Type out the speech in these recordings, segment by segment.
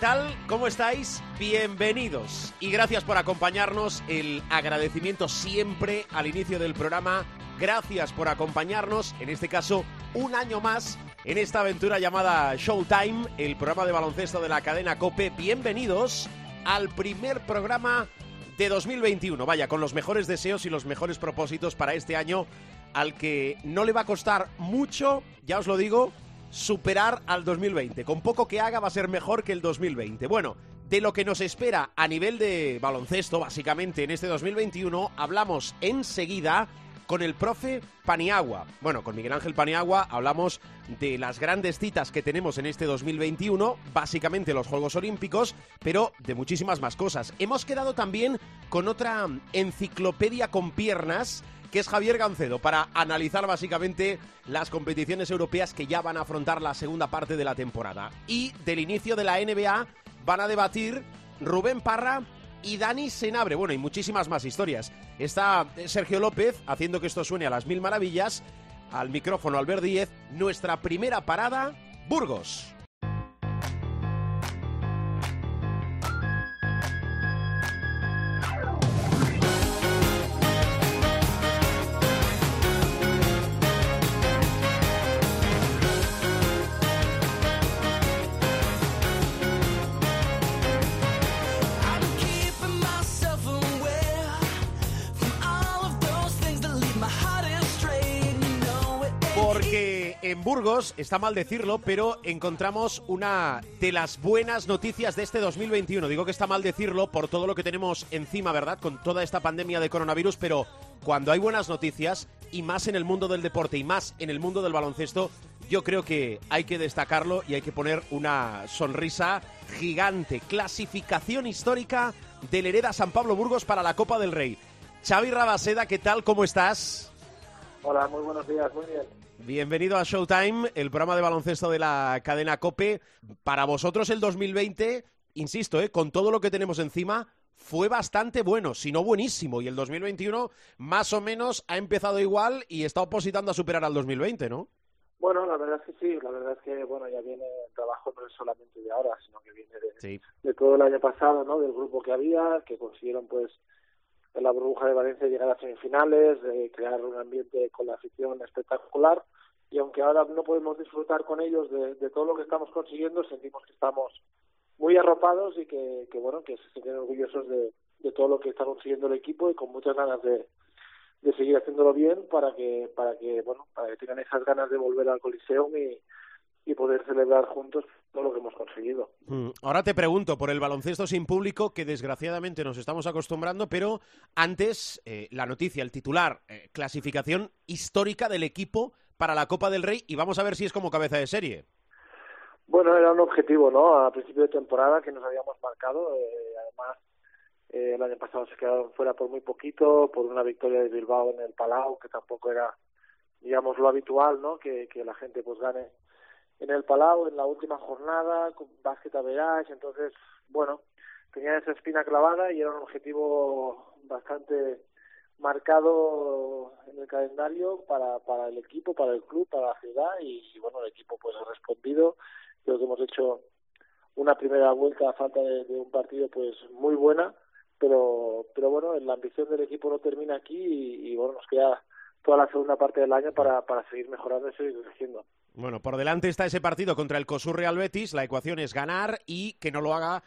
Tal? ¿Cómo estáis? Bienvenidos y gracias por acompañarnos. El agradecimiento siempre al inicio del programa. Gracias por acompañarnos, en este caso, un año más en esta aventura llamada Showtime, el programa de baloncesto de la cadena Cope. Bienvenidos al primer programa de 2021. Vaya, con los mejores deseos y los mejores propósitos para este año al que no le va a costar mucho, ya os lo digo, superar al 2020. Con poco que haga va a ser mejor que el 2020. Bueno, de lo que nos espera a nivel de baloncesto, básicamente en este 2021, hablamos enseguida con el profe Paniagua. Bueno, con Miguel Ángel Paniagua hablamos de las grandes citas que tenemos en este 2021, básicamente los Juegos Olímpicos, pero de muchísimas más cosas. Hemos quedado también con otra enciclopedia con piernas que es Javier Gancedo, para analizar básicamente las competiciones europeas que ya van a afrontar la segunda parte de la temporada. Y del inicio de la NBA van a debatir Rubén Parra y Dani Senabre. Bueno, y muchísimas más historias. Está Sergio López haciendo que esto suene a las mil maravillas. Al micrófono Albert Díez, nuestra primera parada, Burgos. Burgos, está mal decirlo, pero encontramos una de las buenas noticias de este 2021. Digo que está mal decirlo por todo lo que tenemos encima, ¿verdad? Con toda esta pandemia de coronavirus, pero cuando hay buenas noticias, y más en el mundo del deporte y más en el mundo del baloncesto, yo creo que hay que destacarlo y hay que poner una sonrisa gigante. Clasificación histórica del Hereda San Pablo Burgos para la Copa del Rey. Xavi Rabaseda, ¿qué tal? ¿Cómo estás? Hola, muy buenos días, muy bien. Bienvenido a Showtime, el programa de baloncesto de la cadena Cope. Para vosotros el 2020, insisto, ¿eh? con todo lo que tenemos encima, fue bastante bueno, si no buenísimo. Y el 2021 más o menos ha empezado igual y está opositando a superar al 2020, ¿no? Bueno, la verdad es que sí, la verdad es que bueno ya viene el trabajo no es solamente de ahora, sino que viene de, Sí. de todo el año pasado, ¿no? Del grupo que había, que consiguieron pues en la burbuja de Valencia llegar a semifinales, de crear un ambiente con la afición espectacular. Y aunque ahora no podemos disfrutar con ellos de, de todo lo que estamos consiguiendo, sentimos que estamos muy arropados y que, que bueno, que se sienten orgullosos de, de todo lo que está consiguiendo el equipo y con muchas ganas de, de seguir haciéndolo bien para que, para que, bueno, para que tengan esas ganas de volver al Coliseum y, y poder celebrar juntos todo lo que hemos conseguido. Mm, Ahora te pregunto por el baloncesto sin público, que desgraciadamente nos estamos acostumbrando, pero antes eh, la noticia, el titular, eh, clasificación histórica del equipo para la Copa del Rey y vamos a ver si es como cabeza de serie. Bueno, era un objetivo, ¿no? A principio de temporada que nos habíamos marcado. eh, además, eh, el año pasado se quedaron fuera por muy poquito, por una victoria de Bilbao en el Palau, que tampoco era, digamos, lo habitual, ¿no? Que, que la gente pues gane en el Palau en la última jornada, con básquet a verás. Entonces, bueno, tenía esa espina clavada y era un objetivo bastante marcado en el calendario para, para el equipo, para el club, para la ciudad y, bueno, el equipo pues ha respondido. Creo que hemos hecho una primera vuelta a falta de, de un partido pues muy buena, pero pero bueno, la ambición del equipo no termina aquí y, y bueno, nos queda toda la segunda parte del año para, para seguir mejorando y seguir creciendo. Bueno, por delante está ese partido contra el COSUR Real Betis. La ecuación es ganar y que no lo haga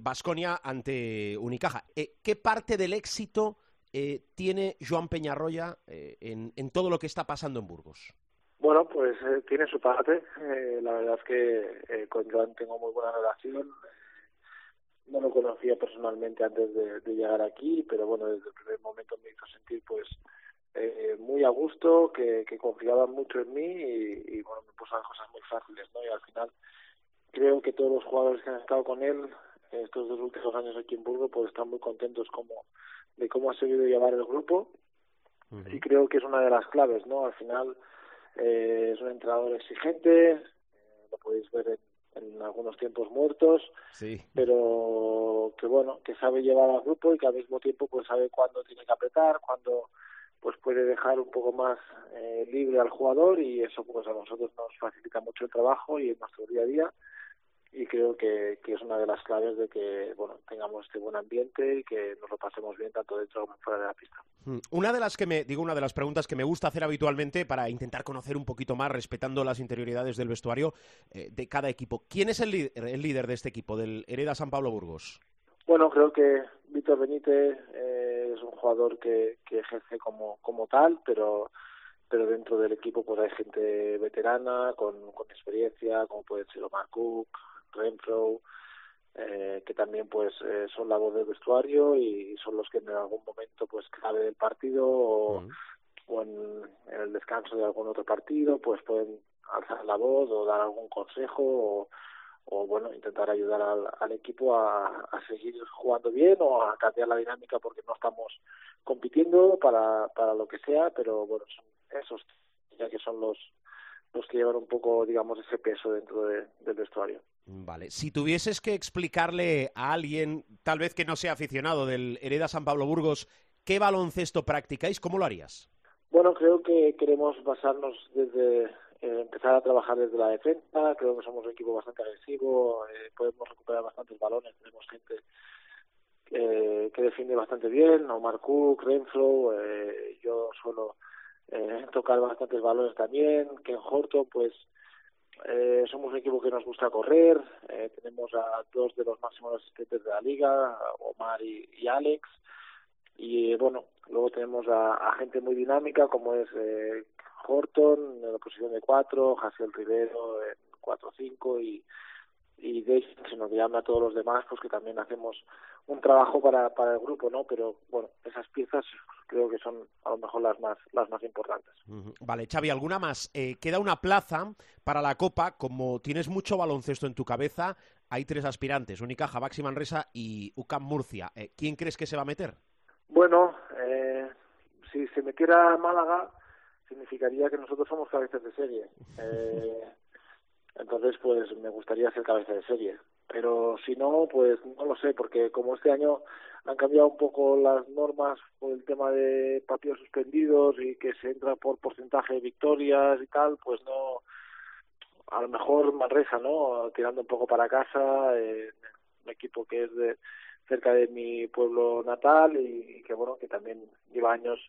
Vasconia ante Unicaja. Eh, ¿Qué parte del éxito eh, tiene Joan Peñarroya eh, en, en todo lo que está pasando en Burgos? Bueno, pues eh, tiene su parte. Eh, la verdad es que eh, con Joan tengo muy buena relación. No lo conocía personalmente antes de, de, llegar aquí, pero bueno, desde el primer momento me hizo sentir pues eh, muy a gusto, que, que confiaban mucho en mí y, y, bueno, me puso las cosas muy fáciles, ¿no? Y al final creo que todos los jugadores que han estado con él estos dos últimos años aquí en Burgos pues están muy contentos como de cómo ha seguido llevar el grupo y creo que es una de las claves, ¿no? Al final eh, es un entrenador exigente, eh, lo podéis ver en, algunos tiempos muertos, sí. pero que bueno, que sabe llevar al grupo y que al mismo tiempo pues sabe cuándo tiene que apretar, cuándo pues puede dejar un poco más eh, libre al jugador y eso pues a nosotros nos facilita mucho el trabajo y en nuestro día a día y creo que, que, es una de las claves de que bueno tengamos este buen ambiente y que nos lo pasemos bien tanto dentro como fuera de la pista. Hmm. Una de las que me digo una de las preguntas que me gusta hacer habitualmente para intentar conocer un poquito más respetando las interioridades del vestuario eh, de cada equipo. ¿Quién es el, el líder de este equipo del Hereda San Pablo Burgos? Bueno, creo que Víctor Benítez eh, es un jugador que, que ejerce como como tal, pero pero dentro del equipo pues hay gente veterana con, con experiencia como puede ser Omar Cook, Renfro, eh, que también pues eh, son la voz del vestuario y son los que en algún momento pues clave del partido o, o en, el descanso de algún otro partido pues pueden alzar la voz o dar algún consejo o, o bueno intentar ayudar al, al equipo a, a, seguir jugando bien o a cambiar la dinámica porque no estamos compitiendo para para lo que sea pero bueno son esos ya que son los los que llevan un poco, digamos, ese peso dentro de, del vestuario. Vale. Si tuvieses que explicarle a alguien, tal vez que no sea aficionado del Hereda San Pablo Burgos, qué baloncesto practicáis, ¿cómo lo harías? Bueno, creo que queremos basarnos desde eh, empezar a trabajar desde la defensa. Creo que somos un equipo bastante agresivo, eh, podemos recuperar bastantes balones, tenemos gente eh, que defiende bastante bien, Omar Cook, Renfro, eh, yo suelo eh, tocar bastantes balones también. Ken Horton, pues eh, somos un equipo que nos gusta correr. Eh, tenemos a dos de los máximos asistentes de la liga, Omar y, y Alex. Y bueno, luego tenemos a, a, gente muy dinámica como es eh, Horton en la posición de cuatro, Jaciel Rivero en cuatro cinco y y de se nos llama a todos los demás pues que también hacemos un trabajo para, para el grupo no pero bueno esas piezas creo que son a lo mejor las más las más importantes. Vale Xavi alguna más eh, queda una plaza para la copa. Como tienes mucho baloncesto en tu cabeza hay tres aspirantes Unicaja Baxi Manresa y UCAM Murcia. Eh, quién crees que se va a meter bueno eh, si se metiera Málaga significaría que nosotros somos cabezas de serie. Eh, entonces pues me gustaría ser cabeza de serie. Pero si no pues no lo sé porque como este año han cambiado un poco las normas por el tema de partidos suspendidos y que se entra por porcentaje de victorias y tal pues no a lo mejor Manresa no tirando un poco para casa eh, un equipo que es de cerca de mi pueblo natal y, y que bueno que también lleva años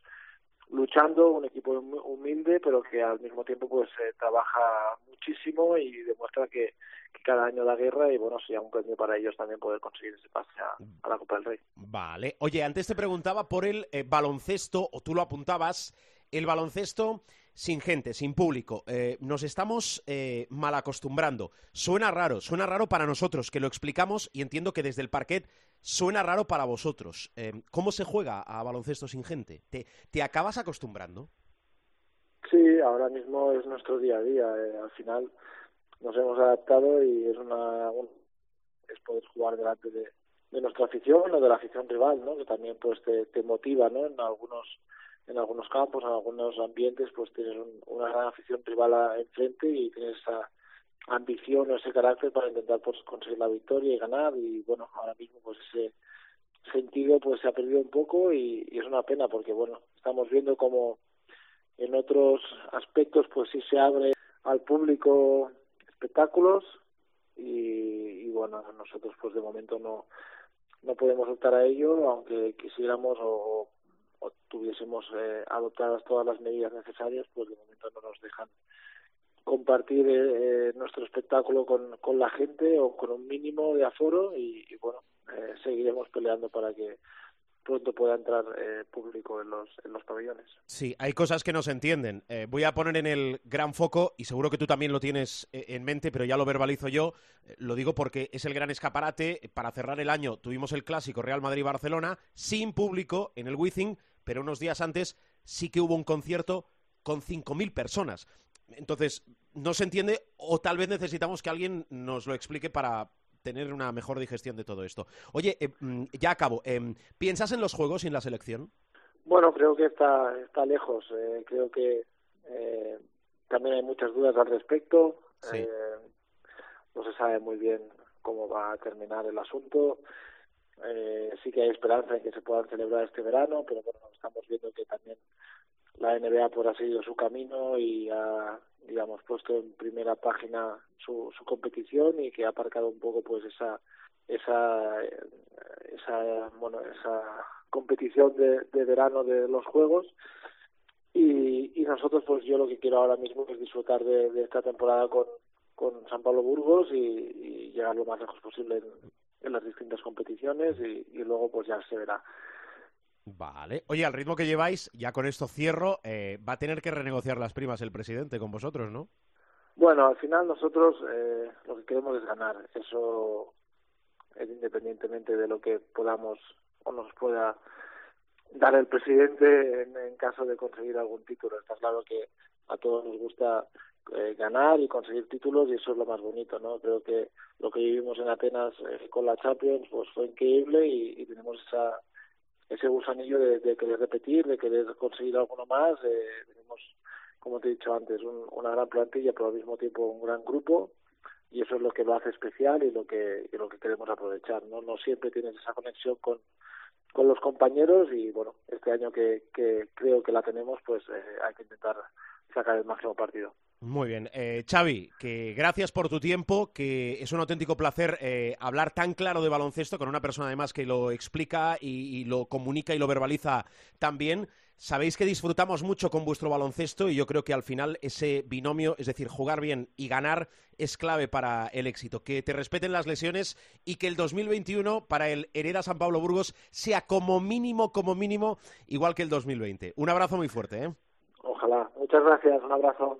luchando, un equipo humilde, pero que al mismo tiempo pues eh, trabaja muchísimo y demuestra que, que, cada año da guerra y bueno, sería un premio para ellos también poder conseguir ese pase a, a la Copa del Rey. Vale. Oye, antes te preguntaba por el eh, baloncesto, o tú lo apuntabas, el baloncesto sin gente, sin público. Eh, nos estamos eh, mal acostumbrando. Suena raro, suena raro para nosotros, que lo explicamos y entiendo que desde el parquet suena raro para vosotros. Eh, ¿Cómo se juega a baloncesto sin gente? ¿Te, ¿Te acabas acostumbrando? Sí, ahora mismo es nuestro día a día. Eh, al final nos hemos adaptado y es una un, es poder jugar delante de, nuestra afición o de la afición rival, ¿no? Que también pues te, te motiva, ¿no? En algunos en algunos campos, en algunos ambientes, pues tienes un, una gran afición rival enfrente y tienes esa ambición o ese carácter para intentar pues conseguir la victoria y ganar. Y bueno, ahora mismo pues ese sentido pues se ha perdido un poco y, es una pena porque bueno, estamos viendo como en otros aspectos pues sí se abre al público espectáculos y, y bueno, nosotros pues de momento no no podemos optar a ello, aunque quisiéramos o o tuviésemos eh, adoptadas todas las medidas necesarias, pues de momento no nos dejan compartir eh, nuestro espectáculo con, con la gente o con un mínimo de aforo y, bueno, eh, seguiremos peleando para que pronto pueda entrar eh, público en los, en los pabellones. Sí, hay cosas que no se entienden. Eh, voy a poner en el gran foco, y seguro que tú también lo tienes eh, en mente, pero ya lo verbalizo yo, eh, lo digo porque es el gran escaparate. Para cerrar el año tuvimos el clásico Real Madrid-Barcelona sin público en el Wizzing, pero unos días antes sí que hubo un concierto con 5.000 personas. Entonces, no se entiende o tal vez necesitamos que alguien nos lo explique para, tener una mejor digestión de todo esto. Oye, eh, ya acabo. Eh, ¿Piensas en los juegos y en la selección? Bueno, creo que está, está lejos. Eh, creo que eh, también hay muchas dudas al respecto. Eh, no se sabe muy bien cómo va a terminar el asunto. Eh, sí que hay esperanza en que se puedan celebrar este verano, pero bueno, estamos viendo que también la NBA pues, ha seguido su camino y ha, digamos, puesto en primera página su, su competición y que ha aparcado un poco pues esa esa esa bueno esa competición de, verano de los juegos. Y, y nosotros pues yo lo que quiero ahora mismo es disfrutar de, de esta temporada con, con San Pablo Burgos y, llegar lo más lejos posible en, en las distintas competiciones y, y luego pues ya se verá Vale. Oye, al ritmo que lleváis, ya con esto cierro, eh, va a tener que renegociar las primas el presidente con vosotros, ¿no? Bueno, al final nosotros eh, lo que queremos es ganar. Eso es independientemente de lo que podamos o nos pueda dar el presidente en, en caso de conseguir algún título. Está claro que a todos nos gusta eh, ganar y conseguir títulos y eso es lo más bonito, ¿no? Creo que lo que vivimos en Atenas eh, con la Champions pues fue increíble y, y tenemos esa ese gusanillo de, de querer repetir, de querer conseguir alguno más. Eh, tenemos, como te he dicho antes, un, una gran plantilla, pero al mismo tiempo un gran grupo y eso es lo que lo hace especial y lo que lo que queremos aprovechar. No no siempre tienes esa conexión con con los compañeros y bueno, este año que, que creo que la tenemos, pues eh, hay que intentar sacar el máximo partido. Muy bien. Eh, Xavi, que gracias por tu tiempo, que es un auténtico placer eh, hablar tan claro de baloncesto con una persona además que lo explica y, lo comunica y lo verbaliza tan bien. Sabéis que disfrutamos mucho con vuestro baloncesto y yo creo que al final ese binomio, es decir, jugar bien y ganar, es clave para el éxito. Que te respeten las lesiones y que el 2021 para el Hereda San Pablo Burgos sea como mínimo, como mínimo, igual que el 2020. Un abrazo muy fuerte. ¿eh? Ojalá. Muchas gracias. Un abrazo.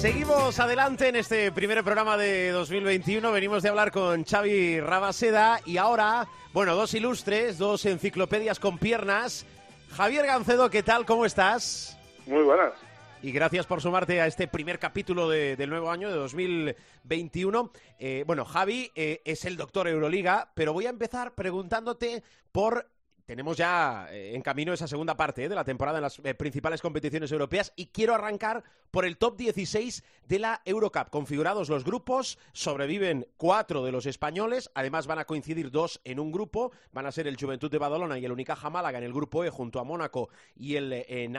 Seguimos adelante en este primer programa de 2021. Venimos de hablar con Xavi Rabaseda y ahora, bueno, dos ilustres, dos enciclopedias con piernas. Javier Gancedo, ¿qué tal? ¿Cómo estás? Muy buenas. Y gracias por sumarte a este primer capítulo de- del nuevo año, de 2021. Eh, bueno, Javi eh, es el doctor Euroliga, pero voy a empezar preguntándote por... Tenemos ya eh, en camino esa segunda parte eh, de la temporada en las eh, principales competiciones europeas y quiero arrancar por el top 16 de la Eurocup. Configurados los grupos, sobreviven cuatro de los españoles, además van a coincidir dos en un grupo, van a ser el Juventud de Badalona y el Unicaja Málaga en el grupo E junto a Mónaco y el eh,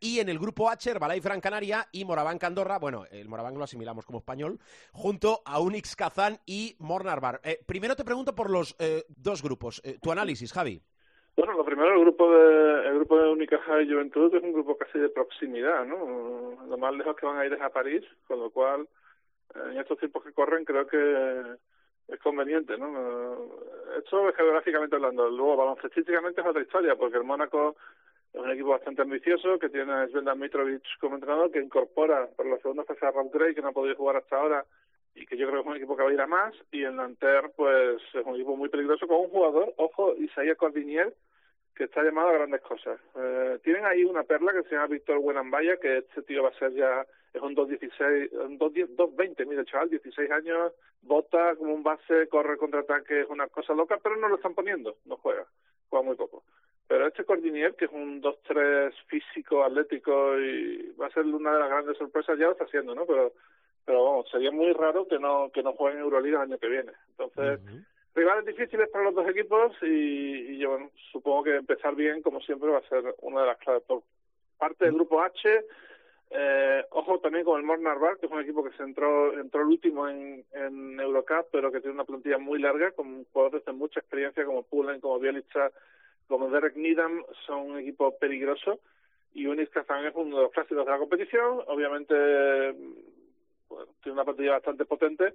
y en el grupo H, Herbalife Gran Canaria y Moraván Andorra, bueno, el Moraván lo asimilamos como español, junto a Unix Kazán y Mornarbar. Eh, primero te pregunto por los dos grupos, tu análisis, Javi. Bueno, lo primero, el grupo de el grupo de Unicaja y Juventud es un grupo casi de proximidad, ¿no? Lo más lejos que van a ir es a París, con lo cual eh, en estos tiempos que corren creo que es conveniente, ¿no? Esto es geográficamente hablando. Luego, baloncestísticamente es otra historia, porque el Mónaco es un equipo bastante ambicioso que tiene a Svendan Mitrovic como entrenador, que incorpora por la segunda fase a Rob Gray, que no ha podido jugar hasta ahora y que yo creo que es un equipo que va a ir a más. Y el Nanterre, pues es un equipo muy peligroso con un jugador, ojo, Isaías Cordinier, que está llamado a grandes cosas. Eh, tienen ahí una perla que se llama Víctor Buenambaya, que este tío va a ser ya, es un 2.16, un 2.10 2.20, mira chaval, 16 años, bota como un base, corre contraataque, es una cosa loca, pero no lo están poniendo, no juega, juega muy poco. Pero este Cordinier, que es un 2-3 físico, atlético, y va a ser una de las grandes sorpresas, ya lo está haciendo, ¿no? Pero, pero vamos, sería muy raro que no, que no jueguen Euroliga el año que viene. Entonces, rivales difíciles para los dos equipos y, y yo bueno, supongo que empezar bien, como siempre, va a ser una de las claves. Por parte del grupo H, eh, ojo también con el Mornarbar, que es un equipo que se entró, entró el último en, en Eurocup, pero que tiene una plantilla muy larga, con jugadores de mucha experiencia como Pullen, como Bielica, como Derek Needham, son un equipo peligroso. Y Unis Kazan es uno de los clásicos de la competición. Obviamente, bueno, tiene una plantilla bastante potente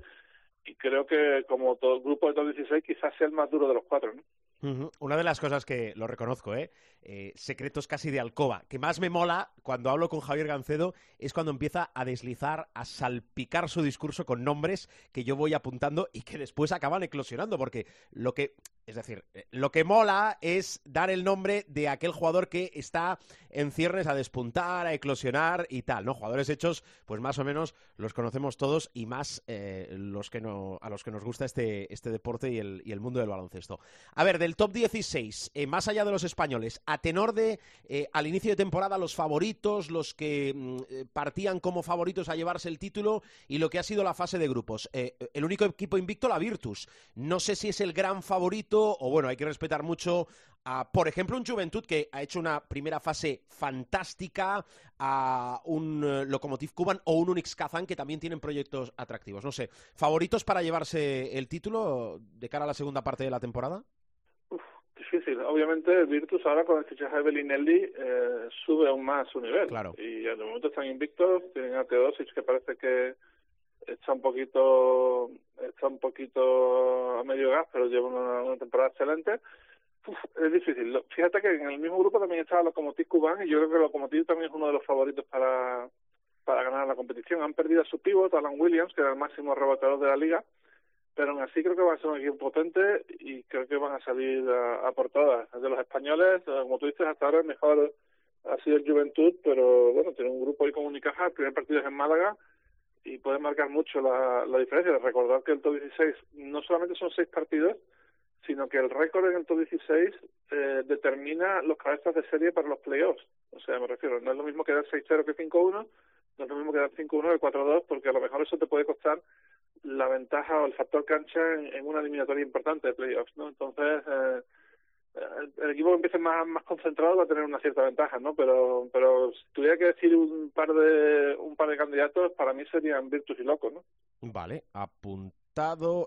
y creo que como todo el grupo de top 16 quizás sea el más duro de los cuatro, ¿no? Ujú. Una de las cosas que lo reconozco, ¿eh? Eh, secretos casi de alcoba, que más me mola cuando hablo con Javier Gancedo es cuando empieza a deslizar, a salpicar su discurso con nombres que yo voy apuntando y que después acaban eclosionando, porque lo que, es decir, eh, lo que mola es dar el nombre de aquel jugador que está en ciernes a despuntar, a eclosionar y tal, ¿no? Jugadores hechos, pues más o menos los conocemos todos y más eh, los que no, a los que nos gusta este, este deporte y el, y el mundo del baloncesto. A ver, del top 16, eh, más allá de los españoles, a tenor de eh, al inicio de temporada los favoritos, los que mm, eh, partían como favoritos a llevarse el título y lo que ha sido la fase de grupos. Eh, el único equipo invicto, la Virtus. No sé si es el gran favorito o bueno, hay que respetar mucho a, por ejemplo, un Juventud que ha hecho una primera fase fantástica, a un eh, Lokomotiv Kuban o un Unix Kazan que también tienen proyectos atractivos. No sé, ¿favoritos para llevarse el título de cara a la segunda parte de la temporada? Difícil. Obviamente el Virtus ahora con el fichaje de Bellinelli eh, sube aún más su nivel. Claro. Y de momento están invictos, tienen a Teodosic que parece que está un poquito está un poquito a medio gas, pero lleva una, una temporada excelente. Uf, es difícil. Fíjate que en el mismo grupo también estaba Lokomotiv Kuban y yo creo que Lokomotiv también es uno de los favoritos para para ganar la competición. Han perdido a su pívot, Alan Williams, que era el máximo reboteador de la liga, pero aún así creo que va a ser un equipo potente y creo que van a salir a, a por todas. De los españoles, eh, como tú dices, hasta ahora el mejor ha sido el Juventud, pero bueno, tiene un grupo ahí con Unicaja, el primer partido es en Málaga y puede marcar mucho la, diferencia. Recordar que el top 16 no solamente son seis partidos, sino que el récord en el top 16 eh, determina los cabezas de serie para los playoffs. O sea, me refiero, no es lo mismo quedar 6-0 que 5-1, no es lo mismo quedar 5-1 que 4-2, porque a lo mejor eso te puede costar la ventaja o el factor cancha en, una eliminatoria importante de playoffs, ¿no? Entonces, eh, el, el equipo que empiece más, más concentrado va a tener una cierta ventaja, ¿no? Pero, pero si tuviera que decir un par de un par de candidatos, para mí serían Virtus y Loco, ¿no? Vale, apuntado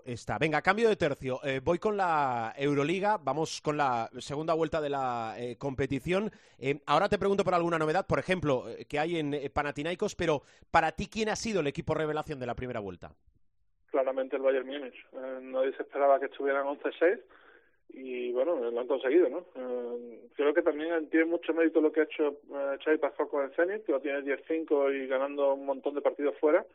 está. Venga, cambio de tercio. Eh, voy con la Euroliga. Vamos con la segunda vuelta de la eh, competición. Eh, ahora te pregunto por alguna novedad, por ejemplo, eh, que hay en eh, Panathinaikos, pero para ti, ¿quién ha sido el equipo revelación de la primera vuelta? Claramente el Bayern Múnich. Eh, nadie se esperaba que estuvieran 11-6 y bueno, lo han conseguido, ¿no? Eh, creo que también tiene mucho mérito lo que ha hecho eh, Xavi Pascual con el Zenit, que lo tiene 10-5 y ganando un montón de partidos fuera.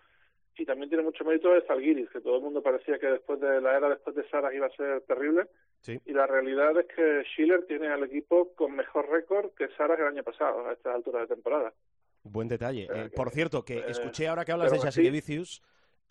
Y también tiene mucho mérito de Zalgiris, que todo el mundo parecía que después de la era después de Saras iba a ser terrible. Sí. Y la realidad es que Schiller tiene al equipo con mejor récord que Saras el año pasado, a estas alturas de temporada. Buen detalle. Eh, por cierto, que eh, escuché ahora que hablas de pero así-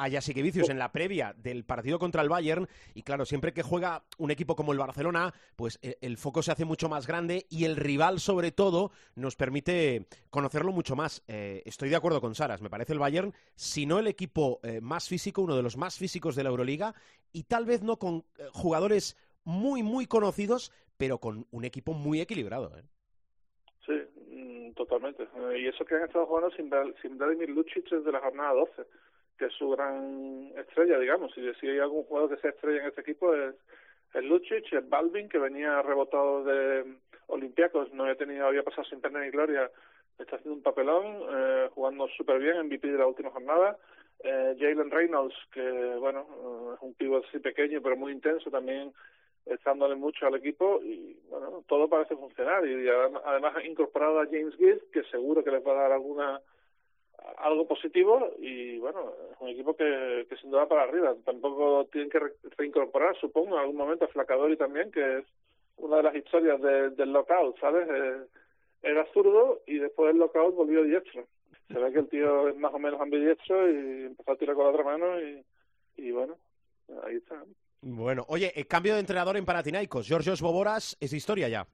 A Jasikevicius en la previa del partido contra el Bayern, y claro, siempre que juega un equipo como el Barcelona, pues eh, el foco se hace mucho más grande y el rival, sobre todo, nos permite conocerlo mucho más. Eh, estoy de acuerdo con Saras, me parece el Bayern, si no el equipo eh, más físico, uno de los más físicos de la Euroliga, y tal vez no con jugadores muy, muy conocidos, pero con un equipo muy equilibrado. Sí, mm, totalmente. Y eso que han estado jugando sin Vladimir Lucic desde la jornada 12, que es su gran estrella, digamos. Si, si hay algún jugador que sea estrella en este equipo es el Lucic, el Balvin, que venía rebotado de Olympiacos, no había tenido, había pasado sin pena ni gloria, está haciendo un papelón, eh, jugando súper bien, MVP de la última jornada. Eh, Jalen Reynolds, que bueno, eh, es un pívot así pequeño pero muy intenso, también está dándole mucho al equipo y bueno, todo parece funcionar y, adem- además ha incorporado a James Gill que seguro que les va a dar alguna algo positivo y bueno, es un equipo que, que sin duda para arriba. Tampoco tienen que re- reincorporar, supongo, en algún momento a Flacadori también, que es una de las historias de- del lockout, ¿sabes? Eh, era zurdo y después del lockout volvió diestro. Se ve que el tío es más o menos ambidiestro y empezó a tirar con la otra mano y, y bueno, ahí está. Bueno, oye, eh, cambio de entrenador en Panathinaikos. Georgios Boboras es historia ya.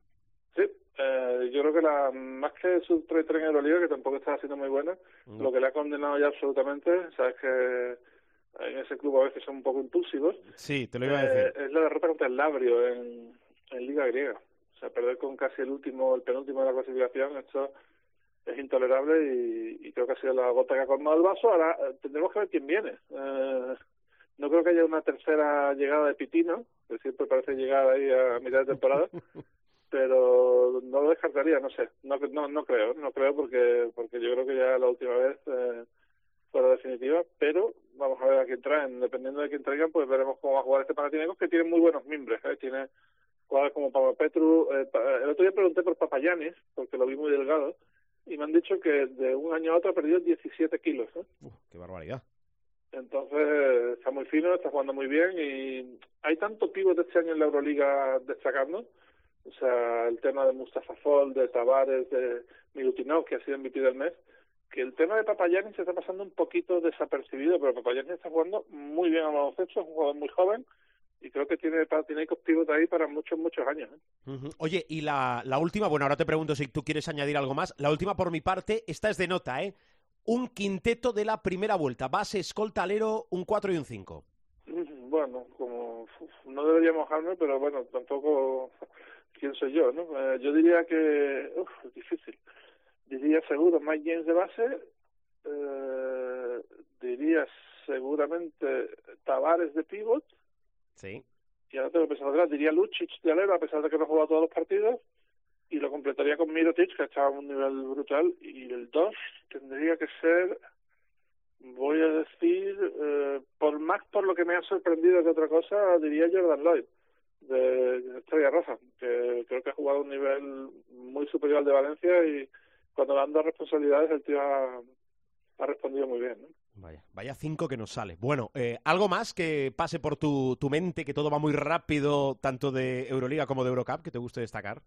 Eh, yo creo que la más que su trayectoria en Euroliga, que tampoco está siendo muy buena, No. lo que le ha condenado ya absolutamente, sabes que en ese club a veces son un poco impulsivos, Sí, te lo iba a eh, decir. es la derrota contra el Labrio en, en Liga Griega. O sea, perder con casi el último, el penúltimo de la clasificación, esto es intolerable y, y creo que ha sido la gota que ha colmado el vaso. Ahora eh, tendremos que ver quién viene. Eh, no creo que haya una tercera llegada de Pitino, que siempre parece llegar ahí a mitad de temporada, pero no lo descartaría, no sé, no, no, no creo, no creo porque porque yo creo que ya la última vez eh, fue la definitiva, pero vamos a ver a quién traen, dependiendo de quién traigan, pues veremos cómo va a jugar este Panathinaikos que tiene muy buenos mimbres, ¿eh? tiene jugadores como Papa Petru. Eh, el otro día pregunté por Papayanis, porque lo vi muy delgado, y me han dicho que de un año a otro ha perdido 17 kilos. ¿eh? Uf, qué barbaridad. Entonces está muy fino, está jugando muy bien y hay tanto pívot este año en la Euroliga destacando. O sea, el tema de Mustafa Fall, de Tavares, de Milutinov, que ha sido MVP del mes, que el tema de Papayanis se está pasando un poquito desapercibido, pero Papayanis está jugando muy bien al baloncesto, es un jugador muy joven y creo que tiene tiene pívot ahí para muchos, muchos años. ¿eh? Ujú. Oye, y la, la última, bueno, ahora te pregunto si tú quieres añadir algo más. La última por mi parte, esta es de nota, ¿eh? Un quinteto de la primera vuelta, base, escolta, alero, un 4 y un 5. Mm, Bueno, como no debería mojarme, pero bueno, tampoco quién soy yo, ¿no? Eh, yo diría que, uff, es difícil. Diría seguro Mike James de base, eh, diría seguramente Tavares de pivot, Sí. y ahora tengo que pensar atrás, diría Lucic de alero, a pesar de que no ha jugado todos los partidos, y lo completaría con Mirotic, que está a un nivel brutal, y el 2 tendría que ser, voy a decir, eh, por más por lo que me ha sorprendido que otra cosa, diría Jordan Lloyd, de Estrella Roja, que creo que ha jugado a un nivel muy superior al de Valencia, y cuando le han dado responsabilidades, el tío ha, respondido muy bien, ¿no? Vaya, vaya cinco que nos sale. Bueno, eh, ¿algo más que pase por tu, tu mente, que todo va muy rápido, tanto de Euroliga como de Eurocup, que te guste destacar?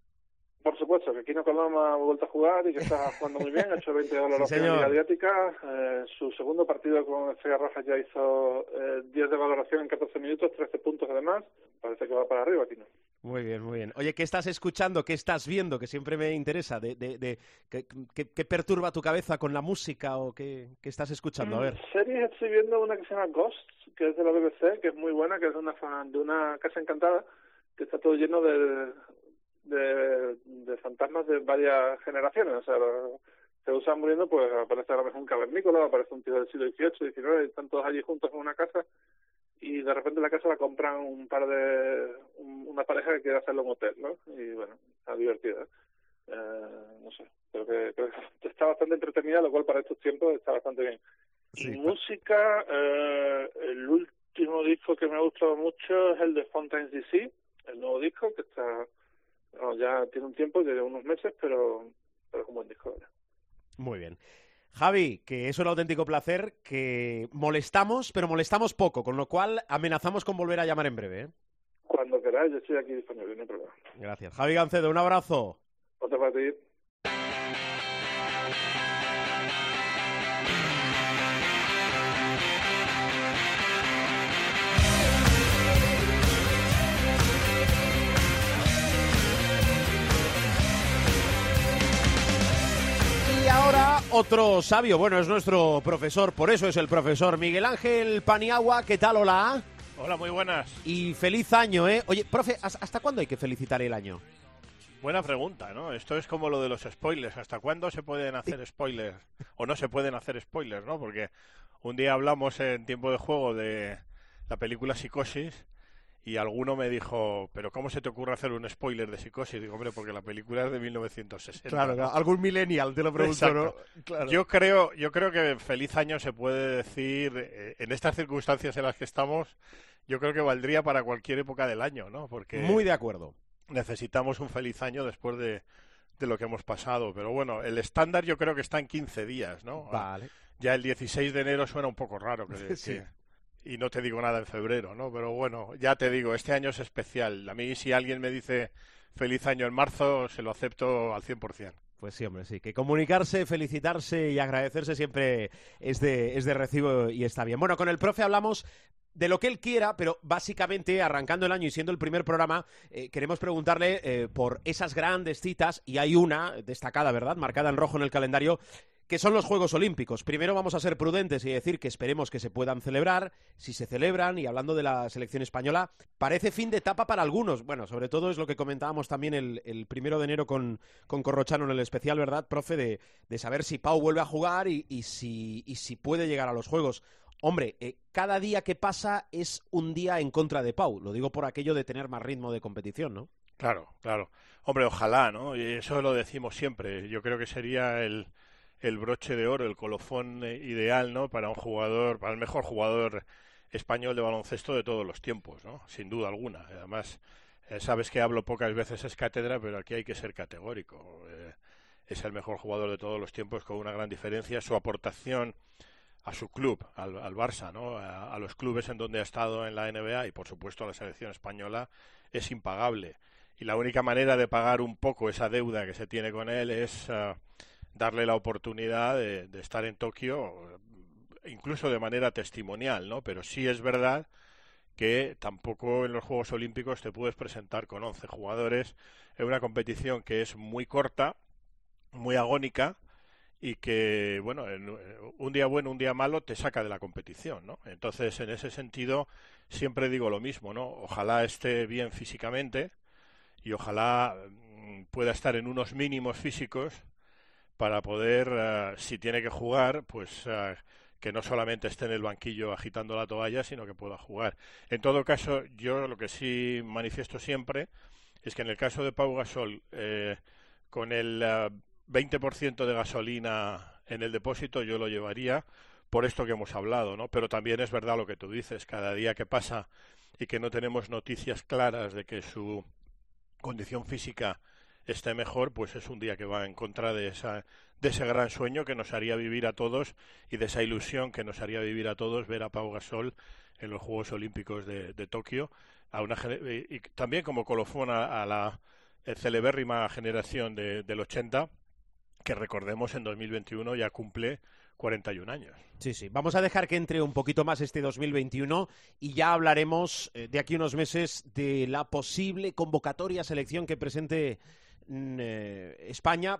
Supuesto, que Kino Coloma ha vuelto a jugar y que está jugando muy bien, ha hecho 20 goles Sí, en. Liga Adriática. Eh, su segundo partido con Estrella Roja ya hizo eh, 10 de valoración en 14 minutos, 13 puntos además. Parece que va para arriba, Kino. Muy bien, muy bien. Oye, ¿qué estás escuchando? ¿Qué estás viendo? Que siempre me interesa. De, de, de- ¿qué, perturba tu cabeza con la música o qué, qué estás escuchando? A ver. Mm, Series estoy viendo una que se llama Ghost, que es de la BBC, que es muy buena, que es de una, fan- de una casa encantada, que está todo lleno de, de, de fantasmas de varias generaciones. O sea, se usan muriendo, pues aparece ahora mismo un cavernícola, aparece un tío del siglo XVIII, XIX, y están todos allí juntos en una casa, y de repente la casa la compran un par de, un- una pareja que quiere hacerlo un hotel, ¿no? Y bueno, está divertida. Eh, no sé, creo que, creo que está bastante entretenida, lo cual para estos tiempos está bastante bien. Sí, y pa- música, eh, el último disco que me ha gustado mucho es el de Fontaine's DC, el nuevo disco que está, bueno, ya tiene un tiempo, tiene unos meses, pero, pero es un buen disco. ¿verdad? Muy bien. Javi, que es un auténtico placer, que molestamos, pero molestamos poco, con lo cual amenazamos con volver a llamar en breve. ¿eh? Cuando queráis, yo estoy aquí disponible, no hay problema. Gracias. Javi Gancedo, un abrazo. Otro para ti. Otro sabio, bueno, es nuestro profesor, por eso es el profesor Miguel Ángel Paniagua. ¿Qué tal? Hola. Hola, muy buenas. Y feliz año, ¿eh? Oye, profe, ¿has- ¿hasta cuándo hay que felicitar el año? Buena pregunta, ¿no? Esto es como lo de los spoilers. ¿Hasta cuándo se pueden hacer spoilers? O no se pueden hacer spoilers, ¿no? Porque un día hablamos en tiempo de juego de la película Psicosis y alguno me dijo, ¿pero cómo se te ocurre hacer un spoiler de Psicosis? Digo, hombre, porque la película es de 1960. ¿no? algún millennial te lo Exacto. Claro. Yo creo, yo creo que feliz año se puede decir eh, en estas circunstancias en las que estamos. Yo creo que valdría para cualquier época del año, ¿no? Porque Muy de acuerdo. necesitamos un feliz año después de, de lo que hemos pasado. Pero bueno, el estándar yo creo que está en 15 días, ¿no? Vale. Ya el 16 de enero suena un poco raro. Que, Sí. que- y no te digo nada en febrero, ¿no? Pero bueno, ya te digo, este año es especial. A mí si alguien me dice feliz año en marzo, se lo acepto al 100%. Pues sí, hombre, sí. Que comunicarse, felicitarse y agradecerse siempre es de, es de recibo y está bien. Bueno, con el profe hablamos de lo que él quiera, pero básicamente, arrancando el año y siendo el primer programa, eh, queremos preguntarle eh, por esas grandes citas, y hay una destacada, ¿verdad? Marcada en rojo en el calendario, que son los Juegos Olímpicos. Primero vamos a ser prudentes y decir que esperemos que se puedan celebrar, si se celebran, y hablando de la selección española, parece fin de etapa para algunos. Bueno, sobre todo es lo que comentábamos también el, primero de enero con, con Corrochano en el especial, ¿verdad, profe? De, de saber si Pau vuelve a jugar y, y si, y si puede llegar a los Juegos. Hombre, eh, cada día que pasa es un día en contra de Pau. Lo digo por aquello de tener más ritmo de competición, ¿no? Claro, claro. Hombre, ojalá, ¿no? Y eso lo decimos siempre. Yo creo que sería el, el broche de oro, el colofón eh, ideal, ¿no? Para un jugador, para el mejor jugador español de baloncesto de todos los tiempos, ¿no? Sin duda alguna. Además, Eh, sabes que hablo pocas veces es cátedra, pero aquí hay que ser categórico. Eh, es el mejor jugador de todos los tiempos con una gran diferencia. Su aportación a su club, al, al Barça, ¿no? A, los clubes en donde ha estado en la NBA y, por supuesto, a la selección española, es impagable. Y la única manera de pagar un poco esa deuda que se tiene con él es uh, darle la oportunidad de, estar en Tokio, incluso de manera testimonial, ¿no? Pero sí es verdad que tampoco en los Juegos Olímpicos te puedes presentar con 11 jugadores en una competición que es muy corta, muy agónica, y que, bueno, en un día bueno, un día malo te saca de la competición, ¿no? Entonces, en ese sentido, siempre digo lo mismo, ¿no? Ojalá esté bien físicamente y ojalá mm, pueda estar en unos mínimos físicos para poder, uh, si tiene que jugar, pues uh, que no solamente esté en el banquillo agitando la toalla, sino que pueda jugar. En todo caso, yo lo que sí manifiesto siempre es que en el caso de Pau Gasol, eh, con el uh, 20% de gasolina en el depósito yo lo llevaría por esto que hemos hablado, ¿no? Pero también es verdad lo que tú dices, cada día que pasa y que no tenemos noticias claras de que su condición física esté mejor, pues es un día que va en contra de esa de ese gran sueño que nos haría vivir a todos y de esa ilusión que nos haría vivir a todos ver a Pau Gasol en los Juegos Olímpicos de, de Tokio, a una y también como colofón a, la celebérrima generación de, del 80 que recordemos en 2021 ya cumple 41 años. Sí, sí. Vamos a dejar que entre un poquito más este 2021 y ya hablaremos eh, de aquí unos meses de la posible convocatoria selección que presente España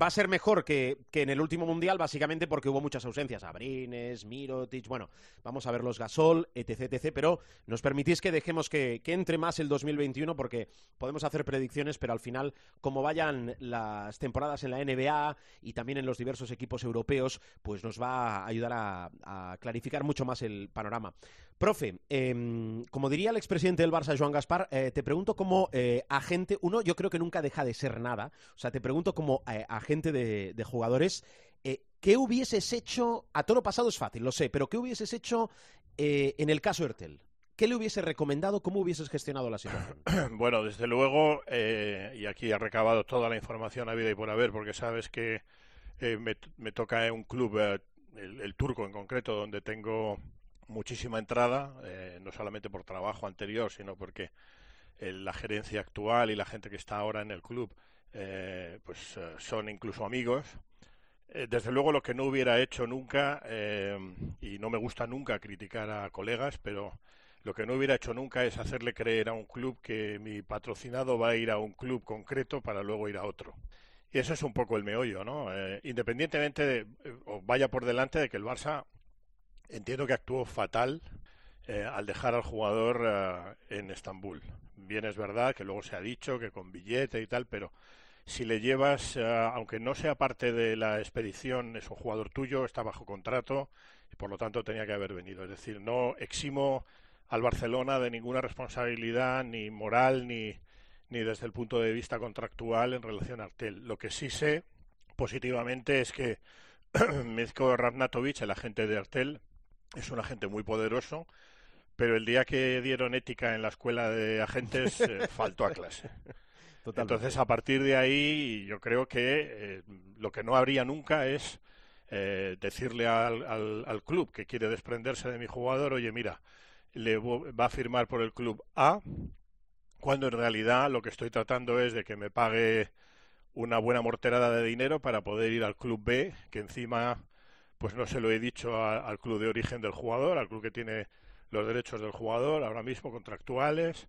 va a ser mejor que, que, en el último mundial, básicamente porque hubo muchas ausencias. Abrines, Mirotic, bueno, vamos a ver los Gasol, etc, etc. Pero nos permitís que dejemos que, que, entre más el 2021 porque podemos hacer predicciones, pero al final, como vayan las temporadas en la NBA y también en los diversos equipos europeos, pues nos va a ayudar a, a clarificar mucho más el panorama. Profe, eh, como diría el expresidente del Barça, Joan Gaspar, eh, te pregunto como eh, agente, uno, yo creo que nunca deja de ser nada, o sea, te pregunto como eh, agente de, jugadores, eh, ¿qué hubieses hecho, a toro pasado es fácil, lo sé, pero ¿qué hubieses hecho eh, en el caso Ertel? ¿Qué le hubiese recomendado? ¿Cómo hubieses gestionado la situación? Bueno, desde luego, eh, y aquí ha recabado toda la información a vida y por haber, porque sabes que eh, me, me, toca un club, eh, el, el, turco en concreto, donde tengo muchísima entrada, eh, no solamente por trabajo anterior, sino porque la gerencia actual y la gente que está ahora en el club eh, pues son incluso amigos. desde luego lo que no hubiera hecho nunca, y no me gusta nunca criticar a colegas, pero lo que no hubiera hecho nunca es hacerle creer a un club que mi patrocinado va a ir a un club concreto para luego ir a otro. Y eso es un poco el meollo, ¿no? Eh, independientemente de, o vaya por delante de que el Barça entiendo que actuó fatal eh, al dejar al jugador en Estambul. Bien es verdad que luego se ha dicho que con billete y tal, pero si le llevas, uh, aunque no sea parte de la expedición, es un jugador tuyo, está bajo contrato y por lo tanto tenía que haber venido. Es decir, no eximo al Barcelona de ninguna responsabilidad ni moral ni, ni desde el punto de vista contractual en relación a Artel. Lo que sí sé positivamente es que Mizko Ravnatovic, el agente de Artel, es un agente muy poderoso, pero el día que dieron ética en la escuela de agentes eh, faltó a clase. Entonces, a partir de ahí, yo creo que eh, lo que no habría nunca es eh, decirle al, al, al, club que quiere desprenderse de mi jugador, oye, mira, le va a firmar por el club A, cuando en realidad lo que estoy tratando es de que me pague una buena morterada de dinero para poder ir al club B, que encima pues no se lo he dicho al club de origen del jugador, al club que tiene los derechos del jugador ahora mismo contractuales,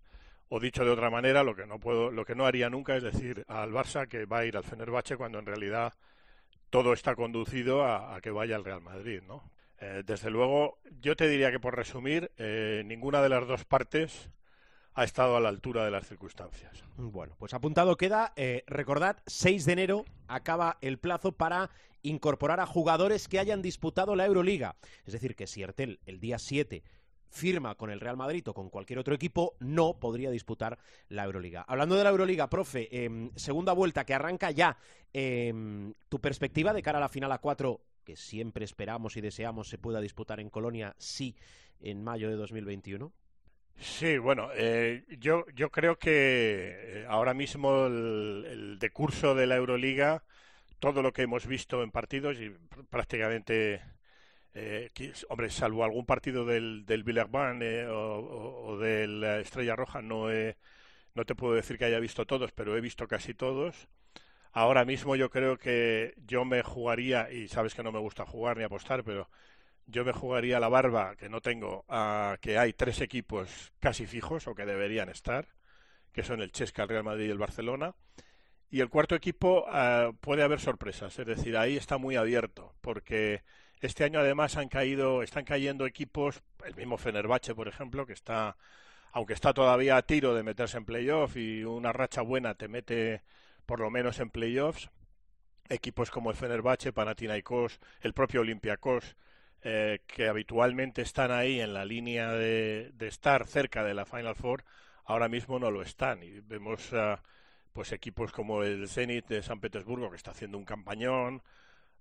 o dicho de otra manera, lo que no puedo, lo que no haría nunca es decir al Barça que va a ir al Fenerbahce cuando en realidad todo está conducido a, que vaya al Real Madrid, ¿no? Eh, desde luego, yo te diría que por resumir, eh, ninguna de las dos partes ha estado a la altura de las circunstancias. Bueno, pues apuntado queda. Eh, recordad, 6 de enero acaba el plazo para incorporar a jugadores que hayan disputado la Euroliga. Es decir, que si Ertel el día 7 firma con el Real Madrid o con cualquier otro equipo, no podría disputar la Euroliga. Hablando de la Euroliga, profe, eh, segunda vuelta que arranca ya. Eh, ¿Tu perspectiva de cara a la final a 4 que siempre esperamos y deseamos se pueda disputar en Colonia, sí, en mayo de 2021? Sí, bueno, eh, yo, yo creo que eh, ahora mismo el, el decurso de la Euroliga, todo lo que hemos visto en partidos y pr- prácticamente, eh, hombre, salvo algún partido del, del Villarban eh, o, o- eh, Estrella Roja, no, no te puedo decir que haya visto todos, pero he visto casi todos. Ahora mismo yo creo que yo me jugaría, y sabes que no me gusta jugar ni apostar, pero yo me jugaría la barba, que no tengo, a que hay tres equipos casi fijos o que deberían estar, que son el Chesca, el Real Madrid y el Barcelona. Y el cuarto equipo ah, puede haber sorpresas, es decir, ahí está muy abierto, porque este año además han caído, están cayendo equipos, el mismo Fenerbahce, por ejemplo, que está, aunque está todavía a tiro de meterse en playoff y una racha buena te mete por lo menos en playoffs, equipos como el Fenerbahce, Panathinaikos, el propio Olympiacos, eh, que habitualmente están ahí en la línea de, estar cerca de la Final Four, ahora mismo no lo están. Y vemos ah, pues equipos como el Zenit de San Petersburgo, que está haciendo un campañón,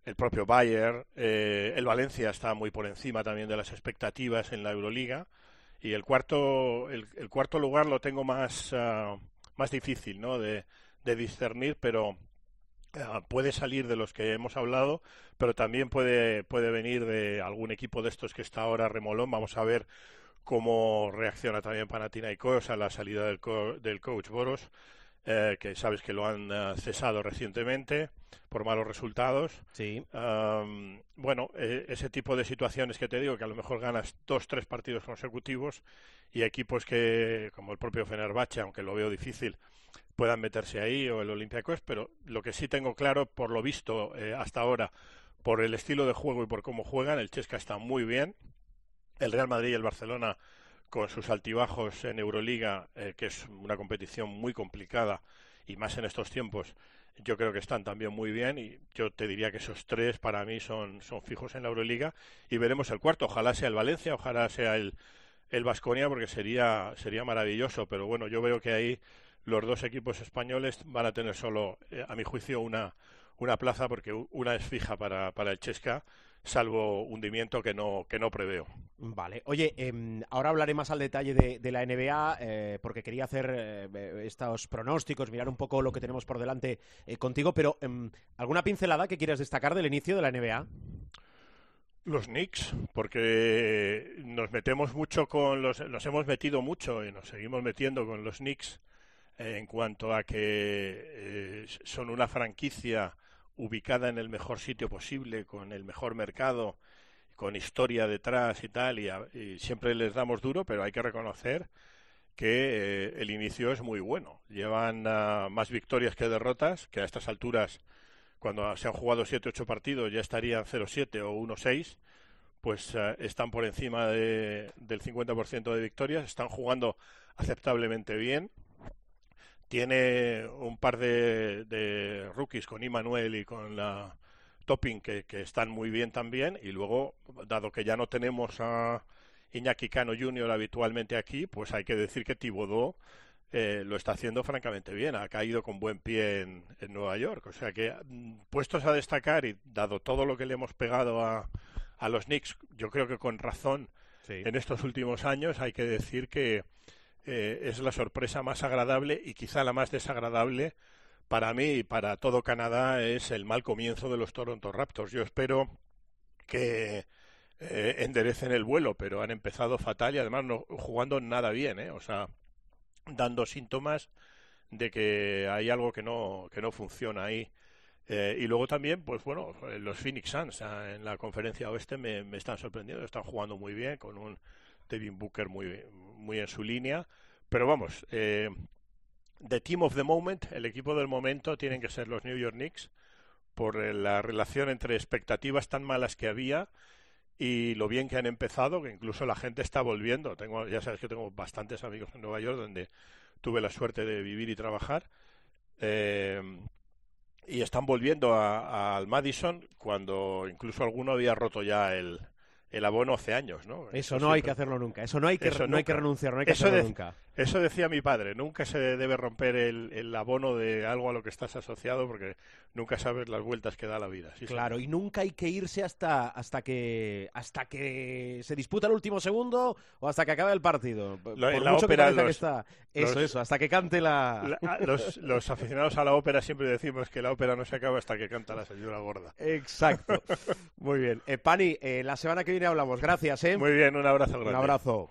el propio Bayern, eh, el Valencia está muy por encima también de las expectativas en la Euroliga. Y el cuarto, el, el cuarto lugar lo tengo más, ah, más difícil ¿no? de, de discernir, pero ah, puede salir de los que hemos hablado, pero también puede, puede venir de algún equipo de estos que está ahora remolón. Vamos a ver cómo reacciona también Panathinaikos a la salida del, co- del coach Boros, eh, que sabes que lo han eh, cesado recientemente por malos resultados. Sí. Bueno, eh, ese tipo de situaciones que te digo, que a lo mejor ganas dos, tres partidos consecutivos y equipos que, como el propio Fenerbahce, aunque lo veo difícil, puedan meterse ahí o el Olympiacos, pero lo que sí tengo claro, por lo visto eh, hasta ahora, por el estilo de juego y por cómo juegan, el Chesca está muy bien, el Real Madrid y el Barcelona con sus altibajos en Euroliga, eh, que es una competición muy complicada y más en estos tiempos, yo creo que están también muy bien y yo te diría que esos tres para mí son, son fijos en la Euroliga y veremos el cuarto, ojalá sea el Valencia, ojalá sea el el Vasconia porque sería sería maravilloso, pero bueno, yo veo que ahí los dos equipos españoles van a tener solo, eh, a mi juicio, una una plaza porque una es fija para, para el Chesca, salvo hundimiento que no que no preveo. Vale. Oye, em, ahora hablaré más al detalle de, de la NBA, eh, porque quería hacer eh, estos pronósticos, mirar un poco lo que tenemos por delante eh, contigo, pero em, ¿alguna pincelada que quieras destacar del inicio de la NBA? Los Knicks, porque nos metemos mucho con los, nos hemos metido mucho y nos seguimos metiendo con los Knicks en cuanto a que eh, son una franquicia ubicada en el mejor sitio posible, con el mejor mercado, con historia detrás y tal, y, siempre les damos duro, pero hay que reconocer que eh, el inicio es muy bueno. Llevan ah, más victorias que derrotas, que a estas alturas cuando se han jugado 7-8 partidos ya estarían 0-7 o 1-6, pues eh, están por encima de- del 50% de victorias, están jugando aceptablemente bien. Tiene un par de, de rookies con Immanuel y con la Topping que, que están muy bien también. Y luego, dado que ya no tenemos a Iñaki Cano Jr. habitualmente aquí, pues hay que decir que Thibodeau eh, lo está haciendo francamente bien. Ha caído con buen pie en, en Nueva York. O sea que, mm, puestos a destacar y dado todo lo que le hemos pegado a, a los Knicks, yo creo que con razón en estos últimos años hay que decir que eh, es la sorpresa más agradable y quizá la más desagradable para mí y para todo Canadá es el mal comienzo de los Toronto Raptors. Yo espero que eh, enderecen el vuelo, pero han empezado fatal y además no jugando nada bien, ¿eh? O sea, dando síntomas de que hay algo que no que no funciona ahí. Eh, y luego también, pues bueno, eh, los Phoenix Suns ah, en la conferencia oeste me, me están sorprendiendo, están jugando muy bien con un Devin Booker muy muy en su línea, pero vamos, eh, the team of the moment, el equipo del momento tienen que ser los New York Knicks por eh, la relación entre expectativas tan malas que había y lo bien que han empezado, que incluso la gente está volviendo. Tengo, ya sabes que tengo bastantes amigos en Nueva York donde tuve la suerte de vivir y trabajar. Eh, y están volviendo al Madison cuando incluso alguno había roto ya el, el abono hace años, ¿no? Eso no hay que hacerlo nunca, eso no hay que, Eso no hay que renunciar, no hay que Eso hacerlo de- nunca. Eso decía mi padre, nunca se debe romper el, el abono de algo a lo que estás asociado porque nunca sabes las vueltas que da la vida. Sí, Claro, y nunca hay que irse hasta, hasta que hasta que se disputa el último segundo o hasta que acabe el partido. Por la mucho ópera parezca que los- está. Eso, los- eso, hasta que cante la... La- a- los, los aficionados a la ópera siempre decimos que la ópera no se acaba hasta que canta la señora gorda. Exacto. Muy bien. Eh, Pani, eh, la semana que viene hablamos. Gracias, ¿eh? Muy bien, un abrazo grande. Un abrazo.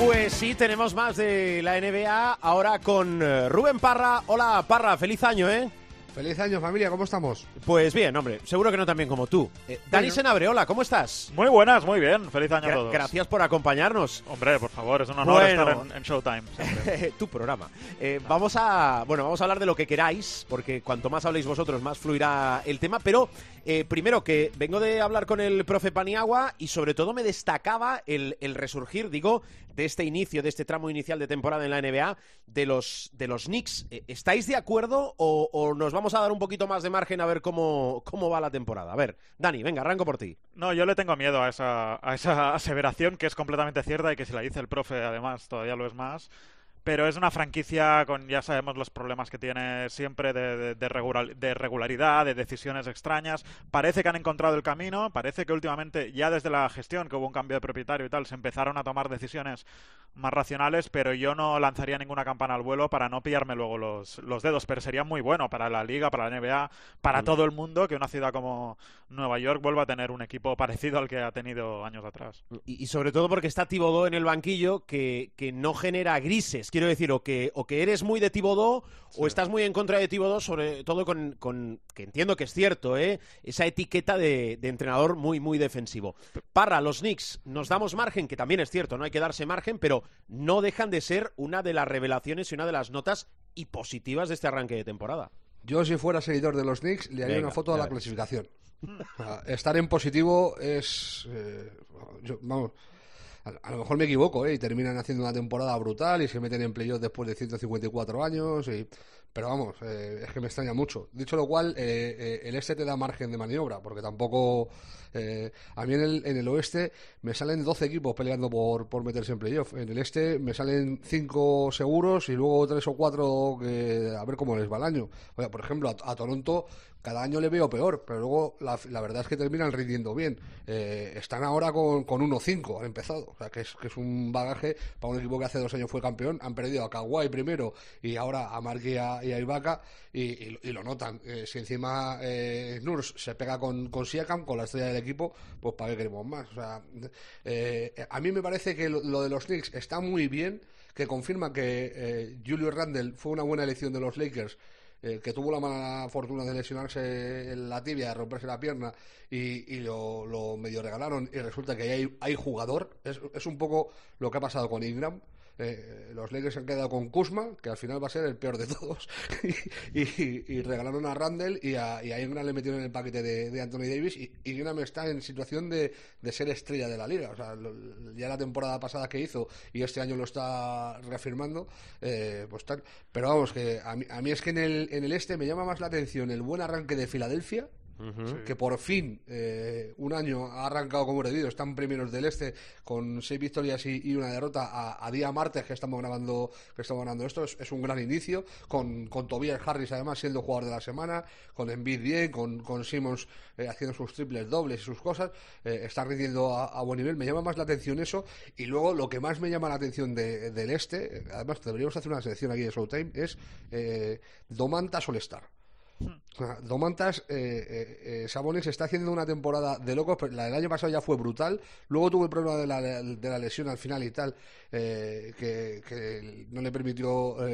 Pues sí, tenemos más de la NBA ahora con eh, Rubén Parra. Hola, Parra, feliz año, ¿eh? Feliz año, familia, ¿cómo estamos? Pues bien, hombre, seguro que no tan bien como tú. Eh, Dani Bueno. Senabre, hola, ¿cómo estás? Muy buenas, muy bien. Feliz año Gra- a todos. gracias por acompañarnos. Hombre, por favor, es un honor Bueno. estar en, en Showtime. tu programa. Eh, vamos a bueno, vamos a hablar de lo que queráis, porque cuanto más habléis vosotros, más fluirá el tema. Pero eh, primero que vengo de hablar con el profe Paniagua y sobre todo me destacaba el, el resurgir, digo, de este inicio, de este tramo inicial de temporada en la NBA, de los de los Knicks. ¿Estáis de acuerdo o, o nos vamos a dar un poquito más de margen a ver cómo, cómo va la temporada? A ver, Dani, venga, arranco por ti. No, yo le tengo miedo a esa, a esa aseveración que es completamente cierta y que si la dice el profe, además, todavía lo es más. Pero es una franquicia con, ya sabemos, los problemas que tiene siempre de, de- de regular- de regularidad, de decisiones extrañas. Parece que han encontrado el camino, parece que últimamente, ya desde la gestión, que hubo un cambio de propietario y tal, se empezaron a tomar decisiones más racionales, pero yo no lanzaría ninguna campana al vuelo para no pillarme luego los, los dedos. Pero sería muy bueno para la liga, para la NBA, para todo el mundo que una ciudad como Nueva York vuelva a tener un equipo parecido al que ha tenido años atrás. Y, y sobre todo porque está Tibodó en el banquillo que, que no genera grises. Quiero decir, o que, o que eres muy de Tibodó o estás muy en contra de Tibodó, sobre todo con, con- que entiendo que es cierto, ¿eh? esa etiqueta de, de entrenador muy, muy defensivo. Parra, los Knicks, nos damos margen, que también es cierto, no hay que darse margen, pero no dejan de ser una de las revelaciones y una de las notas y positivas de este arranque de temporada. Yo, si fuera seguidor de los Knicks, le haría Venga, una foto a la clasificación. Estar en positivo es. eh, yo- vamos. A, lo mejor me equivoco, ¿eh? Y terminan haciendo una temporada brutal y se meten en playoff después de 154 años. Y, pero vamos, eh, es que me extraña mucho. Dicho lo cual, eh, eh, el este te da margen de maniobra, porque tampoco. Eh, a mí en el, en el oeste me salen 12 equipos peleando por, por meterse en playoff. En el este me salen 5 seguros y luego 3 o 4 que a ver cómo les va el año. O sea, por ejemplo, a, Toronto cada año le veo peor, pero luego la, verdad es que terminan rindiendo bien. Eh, están ahora con, con 1-5, han empezado. O sea, que es, que es un bagaje para un equipo que hace dos años fue campeón. Han perdido a Kawhi primero y ahora a Mark y a, y Ibaka y, y- y lo notan. Eh, si encima eh, se pega con, con Siakam, con la estrella del equipo, pues para qué queremos más. O sea, eh, a mí me parece que lo, de los Knicks está muy bien, que confirma que eh, Julius Randle fue una buena elección de los Lakers eh, que tuvo la mala fortuna de lesionarse en la tibia, de romperse la pierna y, y lo, lo medio regalaron y resulta que hay, hay jugador. Es, es un poco lo que ha pasado con Ingram. Eh, los Lakers se han quedado con Kuzma, que al final va a ser el peor de todos, y, regalaron a Randall y a, Ingram le metieron en el paquete de, Anthony Davis y Ingram está en situación de, ser estrella de la liga. O sea, ya la temporada pasada que hizo y este año lo está reafirmando, eh, pues tal. Pero vamos, que a mí, a mí es que en el, en el este me llama más la atención el buen arranque de Filadelfia, que por fin eh, un año ha arrancado como heredido, están primeros del este con seis victorias y, y una derrota a, a día martes que estamos grabando que estamos grabando esto, es, es un gran inicio, con, con Tobias Harris además siendo jugador de la semana, con Embiid bien, con, con Simmons eh, haciendo sus triples dobles y sus cosas, eh, está rindiendo a, a buen nivel, me llama más la atención eso, y luego lo que más me llama la atención de- del este, eh, además deberíamos hacer una selección aquí de Showtime, es eh, Domantas All-Star. Domantas eh, eh, eh, Sabonis está haciendo una temporada de locos, pero la del año pasado ya fue brutal. Luego tuvo el problema de la, de la lesión al final y tal, eh, que, que no le permitió eh,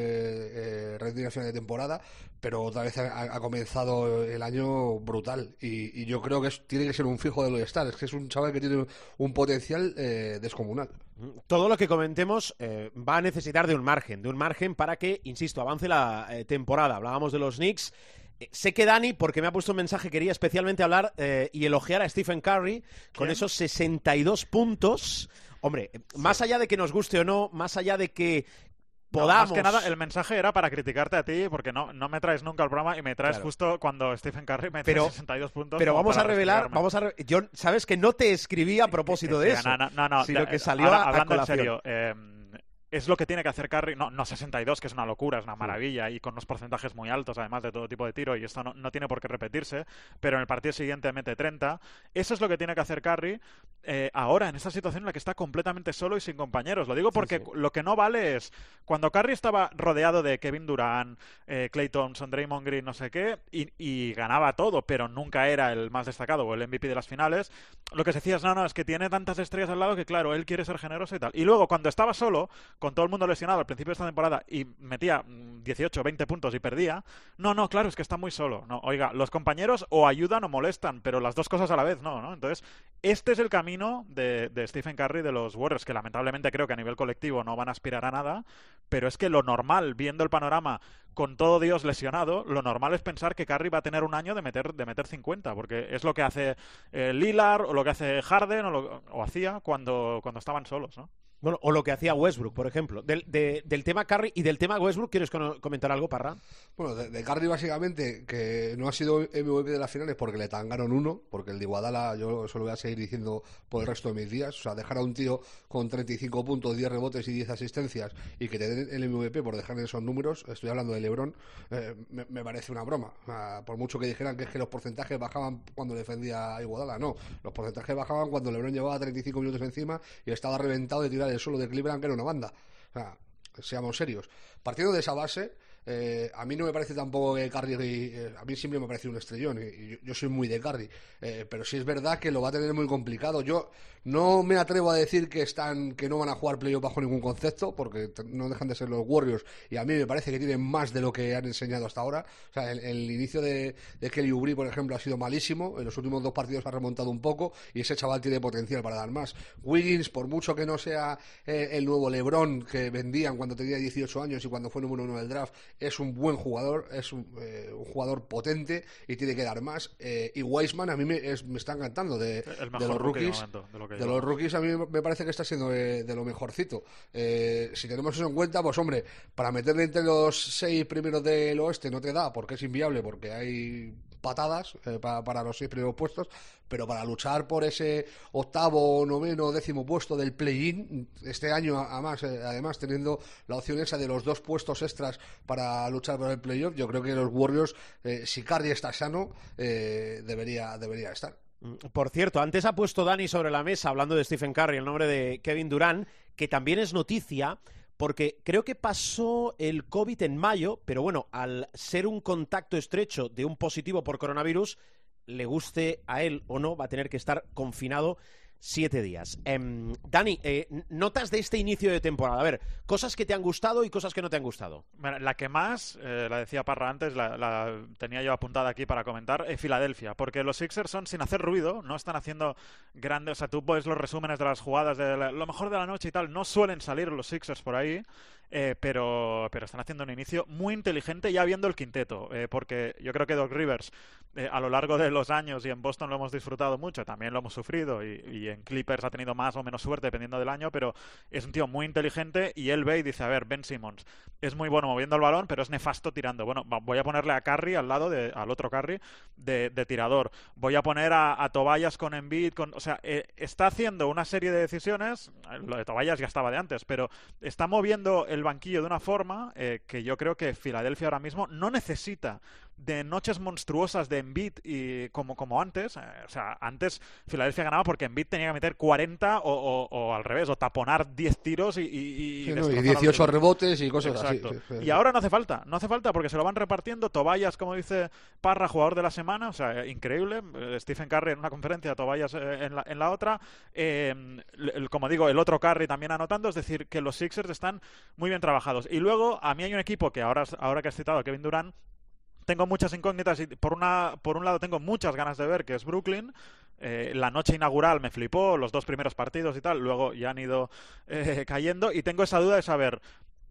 eh, rendir tiene final de temporada, pero otra vez ha, ha comenzado el año brutal. Y, y yo creo que es- tiene que ser un fijo de los Stars. Es que es un chaval que tiene un potencial descomunal. Todo lo que comentemos va a necesitar de un margen, de un margen para que, insisto, avance la temporada. Hablábamos de los Knicks. Sé que Dani, porque me ha puesto un mensaje, quería especialmente hablar eh, y elogiar a Stephen Curry con esos 62 puntos. Hombre, eh, más allá de que nos guste o no, más allá de que No, podamos... más que nada, el mensaje era para criticarte a ti, porque no, no me traes nunca al programa y me traes Claro. justo cuando Stephen Curry me Pero- 62 puntos. Pero vamos a revelar, vamos a re- yo sabes que no te escribí a propósito de eso, No, no, no, sino que salió ahora, a, a hablando en serio, eh, es lo que tiene que hacer Curry, no, no 62, que es una locura, es una maravilla, y con unos porcentajes muy altos, además de todo tipo de tiro, y esto no, no tiene por qué repetirse, pero en el partido siguiente mete 30. Eso es lo que tiene que hacer Curry eh, ahora, en esta situación en la que está completamente solo y sin compañeros. Lo digo porque lo que no vale es, cuando Curry estaba rodeado de Kevin Durant, eh, Clay Thompson, Draymond Green, no sé qué, y, y ganaba todo, pero nunca era el más destacado o el MVP de las finales, lo que se decía es, no, no, es que tiene tantas estrellas al lado que, claro, él quiere ser generoso y tal. Y luego, cuando estaba solo, con todo el mundo lesionado al principio de esta temporada y metía mm, 18, 20 puntos y perdía, no, no, claro, es que está muy solo. No, oiga, los compañeros o ayudan o molestan, pero las dos cosas a la vez no, ¿no? Entonces, este es el camino de, de Stephen Curry de los Warriors, que lamentablemente creo que a nivel colectivo no van a aspirar a nada, pero es que lo normal, viendo el panorama con todo Dios lesionado, lo normal es pensar que Curry va a tener un año de meter, de meter 50, porque es lo que hace eh, Lillard o lo que hace Harden o, lo- o hacía cuando, cuando estaban solos, ¿no? Bueno, o lo que hacía Westbrook, por ejemplo. Del, de- del tema Curry y del tema Westbrook, ¿quieres comentar algo, Parra? Bueno, de, de Curry básicamente, que no ha sido MVP de las finales porque le tangaron uno, porque el de Iguadala yo eso lo voy a seguir diciendo por el resto de mis días. O sea, dejar a un tío con 35 puntos, 10 rebotes y 10 asistencias y que te den el MVP por dejar esos números, estoy hablando de Lebron, eh, me, parece una broma. Por mucho que dijeran que es que los porcentajes bajaban cuando defendía a Iguadala, no. Los porcentajes bajaban cuando Lebron llevaba 35 minutos encima y estaba reventado de tirar el suelo de Cleveland, que era una banda. Seamos serios. Partiendo de esa base, eh, a mí no me parece tampoco que Curry, eh, a mí siempre me ha parecido un estrellón y, yo, soy muy de Curry, eh, pero sí es verdad que lo va a tener muy complicado. Yo no me atrevo a decir que están que no van a jugar playoff bajo ningún concepto, porque no dejan de ser los Warriors y a mí me parece que tienen más de lo que han enseñado hasta ahora. O sea, el, inicio de, de Kelly Oubre, por ejemplo, ha sido malísimo. En los últimos dos partidos ha remontado un poco y ese chaval tiene potencial para dar más. Wiggins, por mucho que no sea eh, el nuevo LeBron que vendían cuando tenía 18 años y cuando fue número uno del draft, es un buen jugador, es un, eh, un jugador potente y tiene que dar más. Eh, y Weisman a mí me, es- me está encantando de, los rookies. momento, de lo los rookies a mí me parece que está siendo de, de lo mejorcito. Eh, si tenemos eso en cuenta, pues hombre, para meterle entre los seis primeros del oeste no te da, porque es inviable, porque hay patadas eh, pa- para los seis primeros puestos, pero para luchar por ese octavo, noveno, décimo puesto del play-in, este año además, eh, además teniendo la opción esa de los dos puestos extras para luchar por el playoff, yo creo que los Warriors, eh, si Curry está sano, eh, debería, debería estar. Por cierto, antes ha puesto Dani sobre la mesa, hablando de Stephen Curry, el nombre de Kevin Durant, que también es noticia, porque creo que pasó el COVID en mayo, pero bueno, al ser un contacto estrecho de un positivo por coronavirus, le guste a él o no, va a tener que estar confinado siete días. Em, Dani, eh, notas de este inicio de temporada. A ver, cosas que te han gustado y cosas que no te han gustado. La que más, eh, la decía Parra antes, la, tenía yo apuntada aquí para comentar, eh, Filadelfia, porque los Sixers son sin hacer ruido, no están haciendo grandes, o sea, tú ves los resúmenes de las jugadas de la- lo mejor de la noche y tal, no suelen salir los Sixers por ahí, pero, pero están haciendo un inicio muy inteligente ya viendo el quinteto, porque yo creo que Doc Rivers eh, a lo largo de los años y en Boston lo hemos disfrutado mucho, también lo hemos sufrido y, y en Clippers ha tenido más o menos suerte dependiendo del año, pero es un tío muy inteligente y él ve y dice, a ver, Ben Simmons es muy bueno moviendo el balón, pero es nefasto tirando. Bueno, voy a ponerle a Curry al lado, de, al otro Curry, de, de tirador. Voy a poner a, a con Embiid, con, o sea, eh, está haciendo una serie de decisiones, eh, lo de Tobias ya estaba de antes, pero está moviendo el banquillo de una forma eh, que yo creo que Filadelfia ahora mismo no necesita de noches monstruosas de Embiid y como, como antes. eh, o sea, antes Filadelfia ganaba porque Embiid tenía que meter 40 o, o- o al revés, o taponar 10 tiros y, y, y Sí, ¿no? y destrozar al 18 rival. rebotes y cosas Exacto. así. sí, sí, Y ahora no hace falta, no hace falta porque se lo van repartiendo. Tobayas, como dice Parra, jugador de la semana, o sea, eh, increíble. Eh, Stephen Curry en una conferencia, Tobayas en, la, en la otra. Eh, el- como digo, el otro Curry también anotando, es decir, que los Sixers están muy bien trabajados. Y luego, a mí hay un equipo que ahora, ahora que has citado a Kevin Durant, tengo muchas incógnitas y por una por un lado tengo muchas ganas de ver que es Brooklyn. Eh, la noche inaugural me flipó los dos primeros partidos y tal luego ya han ido eh, cayendo y tengo esa duda de saber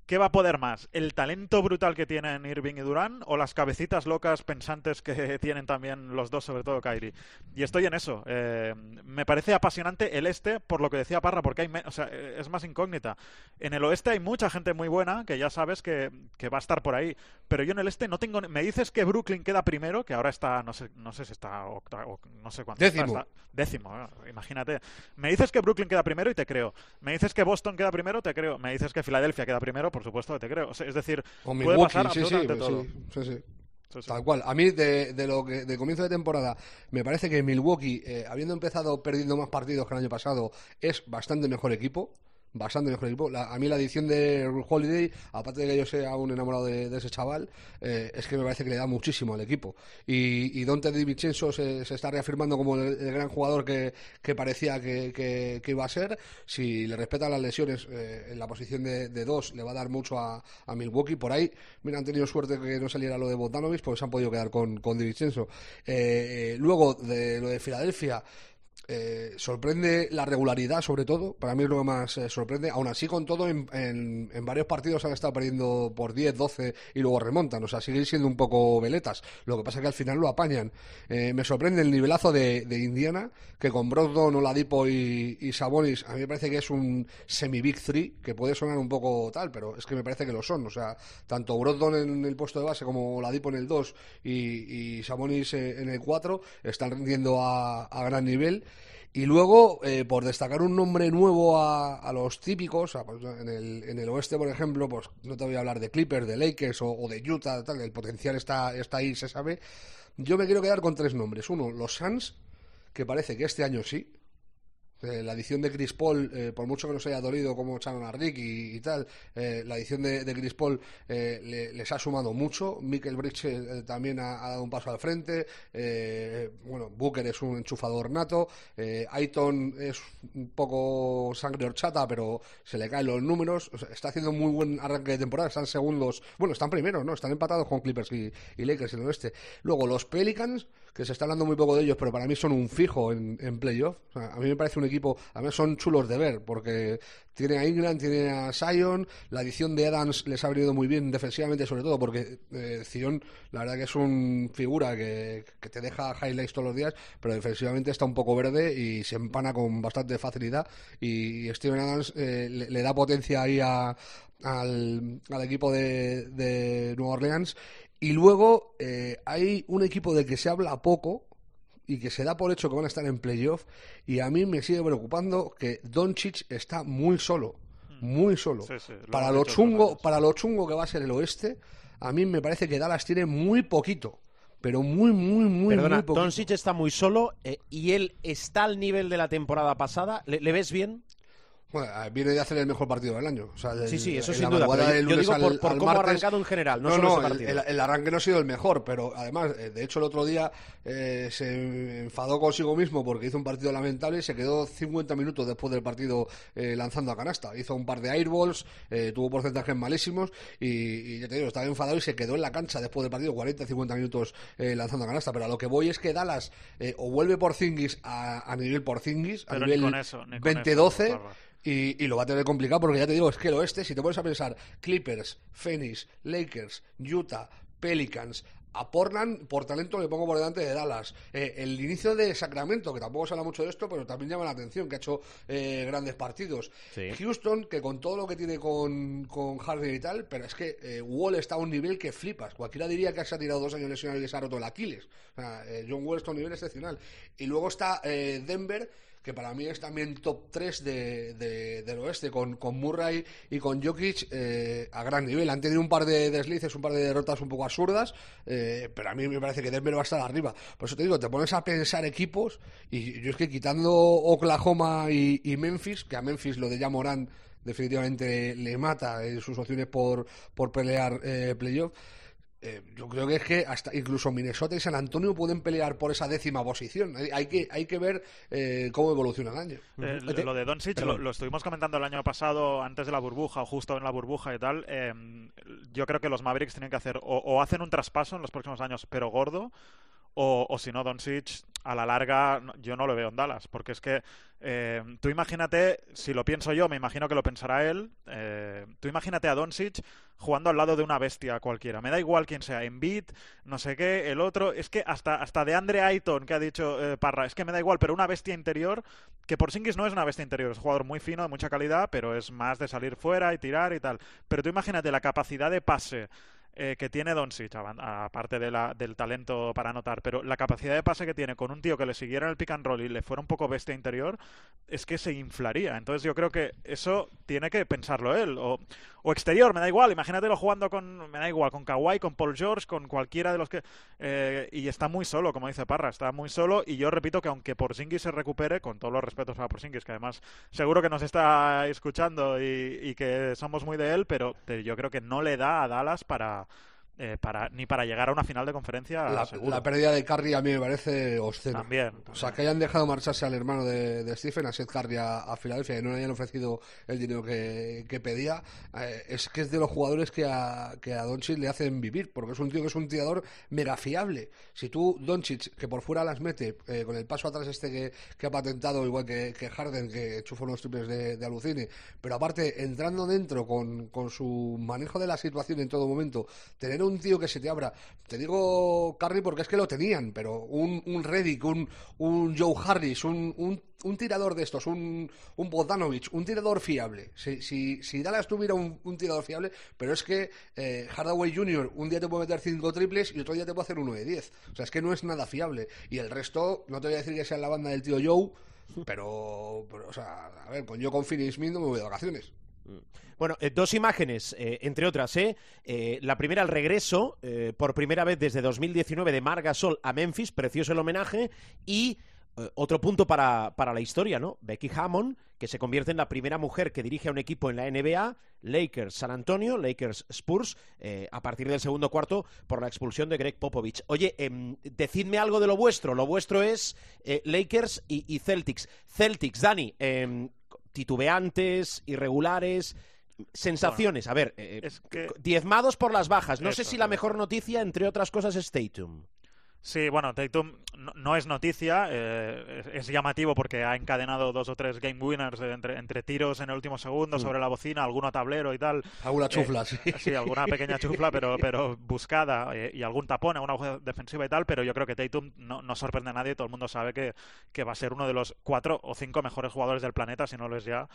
¿Qué va a poder más? ¿El talento brutal que tienen Irving y Durán o las cabecitas locas pensantes que tienen también los dos, sobre todo Kyrie? Y estoy en eso. Eh, me parece apasionante el este, por lo que decía Parra, porque hay me- o sea, eh, es más incógnita. En el oeste hay mucha gente muy buena, que ya sabes que, que va a estar por ahí. Pero yo en el este no tengo... Me dices que Brooklyn queda primero, que ahora está, no sé, no sé si está octa- o no sé cuánto está, Décimo. está- décimo, eh, imagínate. Me dices que Brooklyn queda primero y te creo. Me dices que Boston queda primero, te creo. Me dices que Filadelfia queda primero, por supuesto que te creo. O sea, es decir, O puede Milwaukee, pasar sí, sí, absolutamente sí, todo. sí, sí. Sí, sí. Tal cual. A mí, de, de lo que de comienzo de temporada, me parece que Milwaukee, eh, habiendo empezado perdiendo más partidos que el año pasado, es bastante mejor equipo. Bastante mejor equipo. A mí la adición de Holiday, aparte de que yo sea un enamorado de, de ese chaval, eh, es que me parece que le da muchísimo al equipo. Y, y Dante Di Vincenzo se, está reafirmando como el, gran jugador que, que parecía que, que- iba a ser. Si le respetan las lesiones eh, en la posición de, de dos, le va a dar mucho a, Milwaukee. Por ahí, mira, han tenido suerte que no saliera lo de Bogdanovich, porque se han podido quedar con, con Di Vincenzo. Eh, eh, luego, de lo de Filadelfia. Eh, sorprende la regularidad, sobre todo. Para mí es lo que más eh, sorprende. Aún así, con todo, en, en- varios partidos han estado perdiendo por 10, 12 y luego remontan. O sea, siguen siendo un poco veletas. Lo que pasa es que al final lo apañan. Eh, me sorprende el nivelazo de, Indiana, que con Brogdon, Oladipo y, y Sabonis, a mí me parece que es un semi-big three, que puede sonar un poco tal, pero es que me parece que lo son. O sea, tanto Brogdon en el puesto de base como Oladipo en el 2 y, Sabonis en el 4 están rindiendo a gran nivel. Y luego, eh, por destacar un nombre nuevo a, a los típicos, a- pues, en, el, en el oeste, por ejemplo, pues no te voy a hablar de Clippers, de Lakers o, o de Utah, tal, el potencial está, está ahí, se sabe. Yo me quiero quedar con tres nombres. Uno, los Suns, que parece que este año sí. Eh, la edición de Chris Paul, eh, por mucho que nos haya dolido como echaron a Rick y, tal, eh, la edición de, Chris Paul eh, le- les ha sumado mucho. Michael Bridges también ha, dado un paso al frente. Bueno, Booker es un enchufador nato. Aiton es un poco sangre horchata, pero se le caen los números. Está haciendo muy buen arranque de temporada. Están segundos. Bueno, están primeros, ¿no? Están empatados con Clippers y, y Lakers en el oeste. Luego, los Pelicans, que se está hablando muy poco de ellos, pero para mí son un fijo en, en playoff. A mí me parece un equipo, además son chulos de ver, porque tiene a England, tiene a Sion, la edición de Adams les ha venido muy bien defensivamente, sobre todo porque eh, Zion, la verdad que es un figura que, que te deja highlights todos los días, pero defensivamente está un poco verde y se empana con bastante facilidad. Y, Steven Adams eh, le, le da potencia ahí a- al, al equipo de, de Nueva Orleans. Y luego eh, hay un equipo de que se habla poco y que se da por hecho que van a estar en playoff. Y a mí me sigue preocupando que Doncic está muy solo. Muy solo. Sí, sí, lo para, lo chungo, para lo chungo que va a ser el oeste, a mí me parece que Dallas tiene muy poquito. Pero muy, muy, muy, Perdona, muy poquito. Doncic está muy solo eh, y él está al nivel de la temporada pasada. ¿Le, le ves bien? Bueno, eh, viene de hacer el mejor partido del año. O sea, Sí, el- sí, eso sin duda. pero yo, digo por, al- por al cómo ha arrancado en general, no, No, solo no, ese el, partido. el- el arranque no ha sido el mejor, pero además, eh, de hecho, el otro día eh, se enfadó consigo mismo porque hizo un partido lamentable y se quedó 50 minutos después del partido eh, lanzando a canasta. Hizo un par de airballs, eh, tuvo porcentajes malísimos y, y ya te digo, estaba enfadado y se quedó en la cancha después del partido 40-50 minutos eh, lanzando a canasta. Pero a lo que voy es que Dallas eh, o vuelve por Zingis a, a nivel por Zingis, a Pero nivel con eso, ni con 20-12. Y, y lo va a tener complicado porque ya te digo, es que el oeste, si te pones a pensar, Clippers, Phoenix, Lakers, Utah, Pelicans, a Portland, por talento le pongo por delante de Dallas. Eh, el inicio de Sacramento, que tampoco se habla mucho de esto, pero también llama la atención, que ha hecho eh, grandes partidos. Sí. Houston, que con todo lo que tiene con, con Harden y tal, pero es que eh, Wall está a un nivel que flipas. Cualquiera diría que se ha tirado dos años lesionado y que se ha roto el Aquiles. O sea, eh, John Wall está a un nivel excepcional. Y luego está eh, Denver, que para mí es también top 3 de, de- del oeste, con, con Murray y con Jokic eh, a gran nivel. Han tenido un par de deslices, un par de derrotas un poco absurdas, eh, pero a mí me parece que Denver va a estar arriba. Por eso te digo, te pones a pensar equipos, y yo es que quitando Oklahoma y, Memphis, que a Memphis lo de Jamoran definitivamente le mata en sus opciones por, por pelear eh, playoff. Eh, yo creo que es que hasta incluso Minnesota y San Antonio pueden pelear por esa décima posición. Hay, hay que, hay que ver eh, cómo evoluciona el año. Eh, lo de Doncic lo, lo estuvimos comentando el año pasado antes de la burbuja o justo en la burbuja y tal. eh, yo creo que los Mavericks tienen que hacer o, o hacen un traspaso en los próximos años, pero gordo, o, o si no, Doncic a la larga yo no lo veo en Dallas, porque es que eh, tú imagínate, si lo pienso yo, me imagino que lo pensará él, eh, tú imagínate a Doncic jugando al lado de una bestia cualquiera, me da igual quién sea, Embiid, no sé qué, el otro, es que hasta, hasta de Andre Ayton, que ha dicho eh, Parra, es que me da igual, pero una bestia interior, que por Porzingis no es una bestia interior, es jugador muy fino, de mucha calidad, pero es más de salir fuera y tirar y tal, pero tú imagínate la capacidad de pase, eh, que tiene Doncic, aparte de la, del talento para anotar, pero la capacidad de pase que tiene con un tío que le siguiera el pick and roll y le fuera un poco bestia interior, es que se inflaría. Entonces yo creo que eso tiene que pensarlo él. O, o exterior, me da igual, imagínatelo jugando con, me da igual, con Kawhi, con Paul George, con cualquiera de los que... eh, y está muy solo, como dice Parra, está muy solo y yo repito que aunque Porzingis se recupere, con todos los respetos a Porzingis, que además seguro que nos está escuchando y, y que somos muy de él, pero, yo creo que no le da a Dallas para... eh, para ni para llegar a una final de conferencia La, pérdida de Curry a mí me parece obscena. También, O sea, que hayan dejado marcharse al hermano de, de Stephen, a Seth Curry, a, a Filadelfia, y no le hayan ofrecido el dinero que, que pedía, eh, es que es de los jugadores que a, que a Doncic le hacen vivir, porque es un tío que es un tirador mega fiable. Si tú, Doncic, que por fuera las mete, eh, con el paso atrás este que, que ha patentado, igual que, que Harden, que chufa unos triples de, de alucine, pero aparte, entrando dentro con, con su manejo de la situación en todo momento, tener un tío que se te abra, te digo Curry porque es que lo tenían, pero un, un Reddick, un, Joe Harris, un, un, tirador de estos, un, un Bogdanovich, un tirador fiable. Si, si, si Dallas tuviera un, un tirador fiable, pero es que eh, Hardaway Jr. un día te puede meter cinco triples y otro día te puede hacer uno de 10. O sea, es que no es nada fiable. Y el resto, no te voy a decir que sea la banda del tío Joe, pero, o sea, a ver, con yo con Finney Smith no me voy de vacaciones. Bueno, eh, dos imágenes, eh, entre otras, ¿eh? Eh, La primera, el regreso, eh, por primera vez desde 2019, de Marc Gasol a Memphis, precioso el homenaje, y eh, otro punto para, para la historia, ¿no? Becky Hammond, que se convierte en la primera mujer que dirige a un equipo en la NBA, Lakers San Antonio, Lakers Spurs, eh, a partir del segundo cuarto por la expulsión de Greg Popovich. Oye, em, decidme algo de lo vuestro. Lo vuestro es eh, Lakers y, y Celtics. Celtics, Dani, em, titubeantes, irregulares, sensaciones. A ver, eh, Es que- diezmados por las bajas. No sé si la mejor noticia, entre otras cosas, es Tatum. Sí, bueno, Tatum no, no es noticia, eh, es, es llamativo porque ha encadenado dos o tres game winners entre, entre tiros en el último segundo sobre la bocina, alguno tablero y tal. Alguna Eh, chufla, sí. Sí, alguna pequeña chufla, pero, pero buscada eh, y algún tapón, alguna jugada defensiva y tal, pero yo creo que Tatum no, no sorprende a nadie, todo el mundo sabe que, que va a ser uno de los cuatro o cinco mejores jugadores del planeta, si no lo es ya,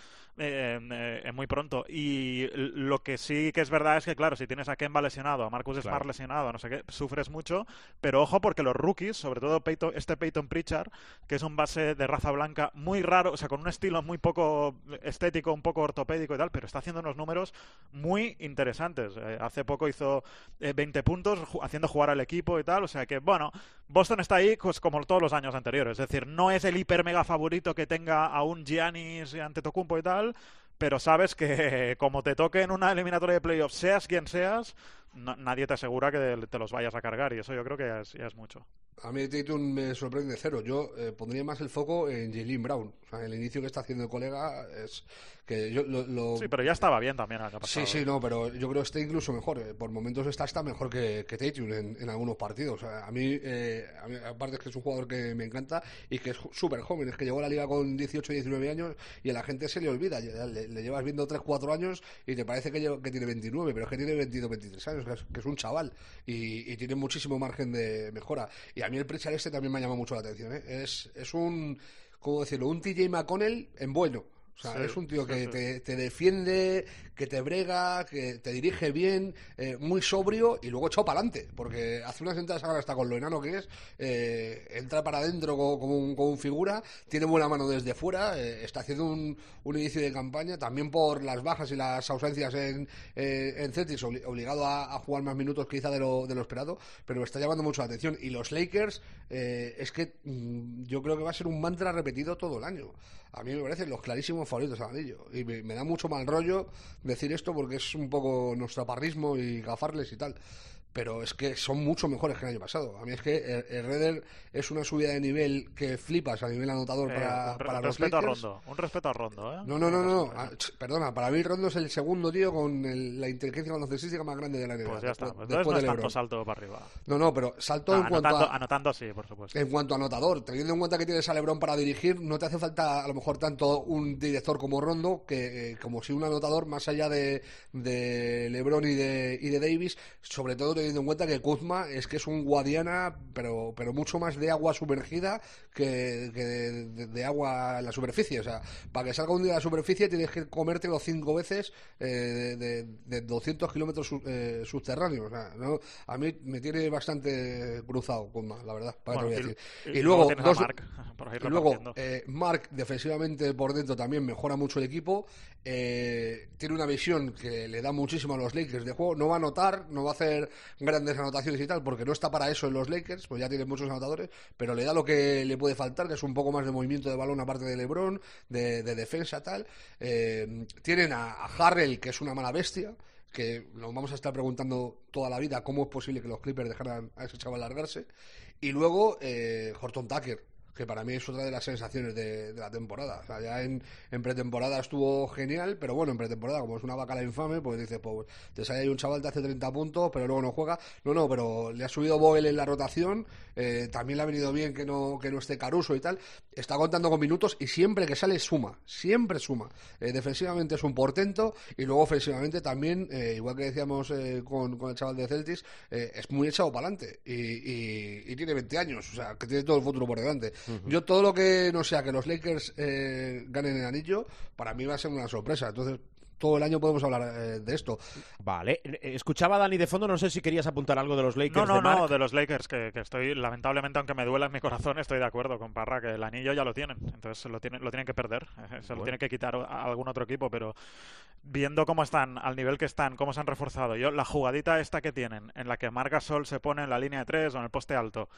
muy pronto. Y lo que sí que es verdad es que, claro, si tienes a Kemba lesionado, a Marcus Smart lesionado, no sé qué, sufres mucho, pero ojo porque los rookies, sobre todo este Peyton Pritchard, que es un base de raza blanca muy raro, o sea, con un estilo muy poco estético, un poco ortopédico y tal, pero está haciendo unos números muy interesantes. Eh, hace poco hizo eh, 20 puntos ju- haciendo jugar al equipo y tal, o sea que, bueno, Boston está ahí pues, como todos los años anteriores, es decir, no es el hiper mega favorito que tenga a un Giannis ante Tocumpo y tal, pero sabes que como te toque en una eliminatoria de playoffs, seas quien seas, no- nadie te asegura que te los vayas a cargar y eso yo creo que ya es, ya es mucho. A mí Tatum me sorprende cero. Yo eh, pondría más el foco en Jalen Brown. O sea, el inicio que está haciendo el colega es que yo lo, lo- Sí, pero ya estaba bien también año Sí, pasado. sí, no, pero yo creo que está incluso mejor. eh, Por momentos está hasta mejor que, que Tatum en, en algunos partidos. O sea, a, mí, eh, a mí, aparte es que es un jugador que me encanta y que es súper joven. Es que llegó a la liga con 18, 19 años y a la gente se le olvida. Le, le llevas viendo 3, 4 años y te parece que, lleva- que tiene 29, pero es que tiene 22, 23 años, que es, un chaval y, y tiene muchísimo margen de mejora. Y a mí el Pritchard este también me ha llamado mucho la atención. ¿eh? Es, es un, ¿cómo decirlo? Un TJ McConnell en bueno. O sea, Sí, es un tío que sí. te, te defiende, que te brega, que te dirige bien, eh, muy sobrio y luego echado para adelante. Porque hace unas entradas ahora hasta con lo enano que es, eh, entra para adentro como, como un, como un figura, tiene buena mano desde fuera, eh, está haciendo un, un inicio de campaña, también por las bajas y las ausencias en, en Celtics, obli- obligado a, a jugar más minutos quizá de lo, de lo esperado, pero está llamando mucho la atención. Y los Lakers, eh, es que mm, yo creo que va a ser un mantra repetido todo el año. A mí me parecen los clarísimos favoritos al anillo. Y me, da mucho mal rollo decir esto porque es un poco nuestro parrismo y gafarles y tal. Pero es que son mucho mejores que el año pasado. A mí es que el, el Redder es una subida de nivel que flipas a nivel anotador Eh, para, un, re- para un los respeto a. Rondo. Un respeto a Rondo, ¿eh? No, no, no, no. Pues Ah, perdona, para mí Rondo es el segundo tío con el- la inteligencia baloncestística más grande de la NBA. Pues ya está. después- Entonces no de es tanto LeBron. salto para arriba. No, no, pero salto Ah, en cuanto anotando, a... anotando sí, por supuesto. En cuanto a anotador, teniendo en cuenta que tienes a Lebron para dirigir, no te hace falta a lo mejor tanto un director como Rondo, que eh, como si un anotador más allá de, de Lebron y de, y de Davis, sobre todo teniendo en cuenta que Kuzma es que es un Guadiana, pero, pero mucho más de agua sumergida que, que de, de- de agua en la superficie. O sea, para que salga un día a la superficie tienes que comértelo cinco veces eh, de, de- de 200 kilómetros su- eh, subterráneos. O sea, ¿no? A mí me tiene bastante cruzado Kuzma, la verdad, para que te voy a y- decir. y Y, luego dos- Mark y luego eh, Mark defensivamente por dentro también mejora mucho el equipo. Eh, tiene una visión que le da muchísimo a los Lakers de juego. No va a anotar, no va a hacer grandes anotaciones y tal, porque no está para eso en los Lakers, pues ya tiene muchos anotadores, pero le da lo que le puede faltar, que es un poco más de movimiento de balón aparte de LeBron, de, de defensa tal. Eh, tienen a, a Harrell, que es una mala bestia que nos vamos a estar preguntando toda la vida cómo es posible que los Clippers dejaran a ese chaval largarse. Y luego eh, Horton Tucker, que para mí es otra de las sensaciones de, de la temporada. O sea, ya en, pretemporada estuvo genial, pero bueno, en pretemporada, como es una bacala infame, pues dice, pues te sale ahí un chaval, te hace 30 puntos, pero luego no juega. No, no, pero le ha subido Boyle en la rotación, eh, también le ha venido bien que no, que no esté Caruso y tal. Está contando con minutos y siempre que sale suma, siempre suma. Eh, defensivamente es un portento y luego ofensivamente también, eh, igual que decíamos eh, con, con el chaval de Celtics, eh, es muy echado para adelante y, y- y tiene 20 años, o sea, que tiene todo el futuro por delante. Yo todo lo que no sea que los Lakers eh, ganen el anillo, para mí va a ser una sorpresa. Entonces, todo el año podemos hablar eh, de esto. Vale, eh, escuchaba a Dani de fondo, no sé si querías apuntar algo de los Lakers. No, no, de no, de los Lakers, que, que estoy, lamentablemente, aunque me duela en mi corazón, estoy de acuerdo con Parra, que el anillo ya lo tienen, entonces lo tienen, lo tienen que perder, se lo Bueno. tiene que quitar a algún otro equipo, pero viendo cómo están, al nivel que están, cómo se han reforzado, yo la jugadita esta que tienen, en la que Marga Sol se pone en la línea de tres o en el poste alto,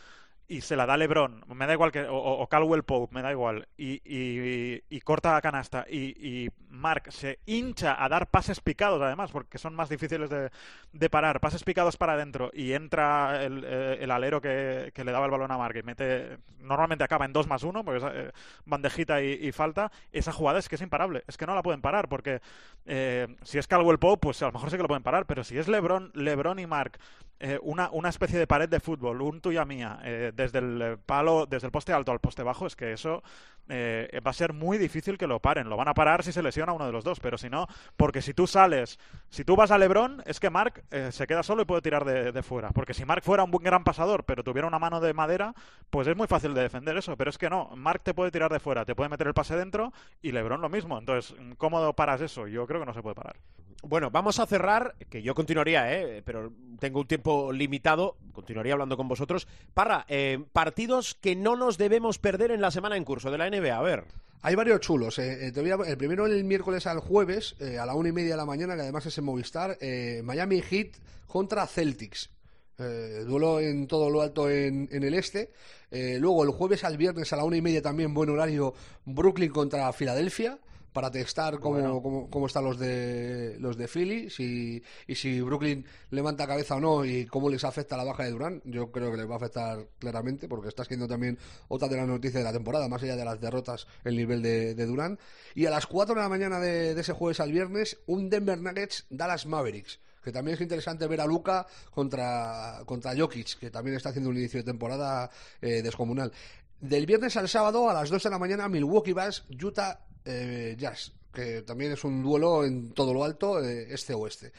y se la da LeBron, me da igual que, o, o Caldwell Pope, me da igual, y, y- y corta la canasta, y, y Mark se hincha a dar pases picados, además, porque son más difíciles de, parar, pases picados para adentro, y entra el, eh, alero que, le daba el balón a Mark y mete, normalmente acaba en 2 más 1, porque es eh, bandejita y, falta, esa jugada es que es imparable, es que no la pueden parar, porque eh, si es Caldwell Pope, pues a lo mejor sí que lo pueden parar, pero si es LeBron, LeBron y Mark, eh, una, una especie de pared de fútbol, un tuya mía, eh, desde el eh, palo, desde el poste alto al poste bajo, es que eso eh, va a ser muy difícil que lo paren. Lo van a parar si se lesiona uno de los dos, pero si no, porque si tú sales, si tú vas a LeBron, es que Mark eh, se queda solo y puede tirar de, de fuera. Porque si Mark fuera un buen gran pasador, pero tuviera una mano de madera, pues es muy fácil de defender eso. Pero es que no, Mark te puede tirar de fuera, te puede meter el pase dentro y LeBron lo mismo. Entonces, ¿cómo paras eso? Yo creo que no se puede parar. Bueno, vamos a cerrar, que yo continuaría, ¿eh? pero tengo un tiempo limitado, continuaría hablando con vosotros. Parra, eh, partidos que no nos debemos perder en la semana en curso de la NBA, a ver. Hay varios chulos. eh, eh, te voy a- el primero el miércoles al jueves, eh, a la una y media de la mañana, que además es en Movistar, eh, Miami Heat contra Celtics. Duelo en todo lo alto en, en el este. Luego el jueves al viernes a la una y media también buen horario Brooklyn contra Filadelfia para testar cómo, Bueno. cómo, cómo están los de los de Philly si, y si Brooklyn levanta cabeza o no y cómo les afecta la baja de Durán. Yo creo que les va a afectar claramente porque está siendo también otra de las noticias de la temporada, más allá de las derrotas, el nivel de, de Durán. Y a las 4 de la mañana de, de ese jueves al viernes, un Denver Nuggets Dallas Mavericks. Que también es interesante ver a Luca contra, contra Jokic, que también está haciendo un inicio de temporada eh, descomunal. Del viernes al sábado, a las 2 de la mañana, Milwaukee Bucks, Utah eh, Jazz, que también es un duelo en todo lo alto, eh, este-oeste.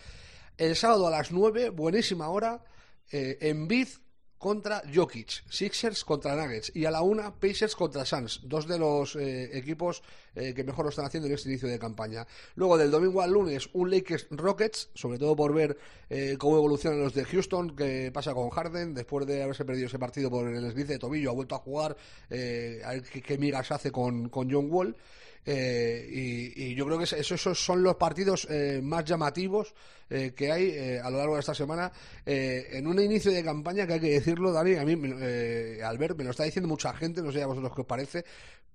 El sábado a las 9, buenísima hora, eh, Embiid contra Jokic, Sixers contra Nuggets y a la una Pacers contra Suns, dos de los eh, equipos eh, que mejor lo están haciendo en este inicio de campaña. Luego del domingo al lunes un Lakers Rockets, sobre todo por ver cómo evolucionan los de Houston, qué pasa con Harden después de haberse perdido ese partido por el esguince de tobillo, ha vuelto a jugar, a ver qué, qué migas hace con, con John Wall. Eh, y, y yo creo que es- esos, esos son los partidos eh, más llamativos eh, que hay eh, a lo largo de esta semana eh, en un inicio de campaña que hay que decirlo, Dani, a mí, me- eh, Albert, me lo está diciendo mucha gente, no sé a vosotros qué os parece,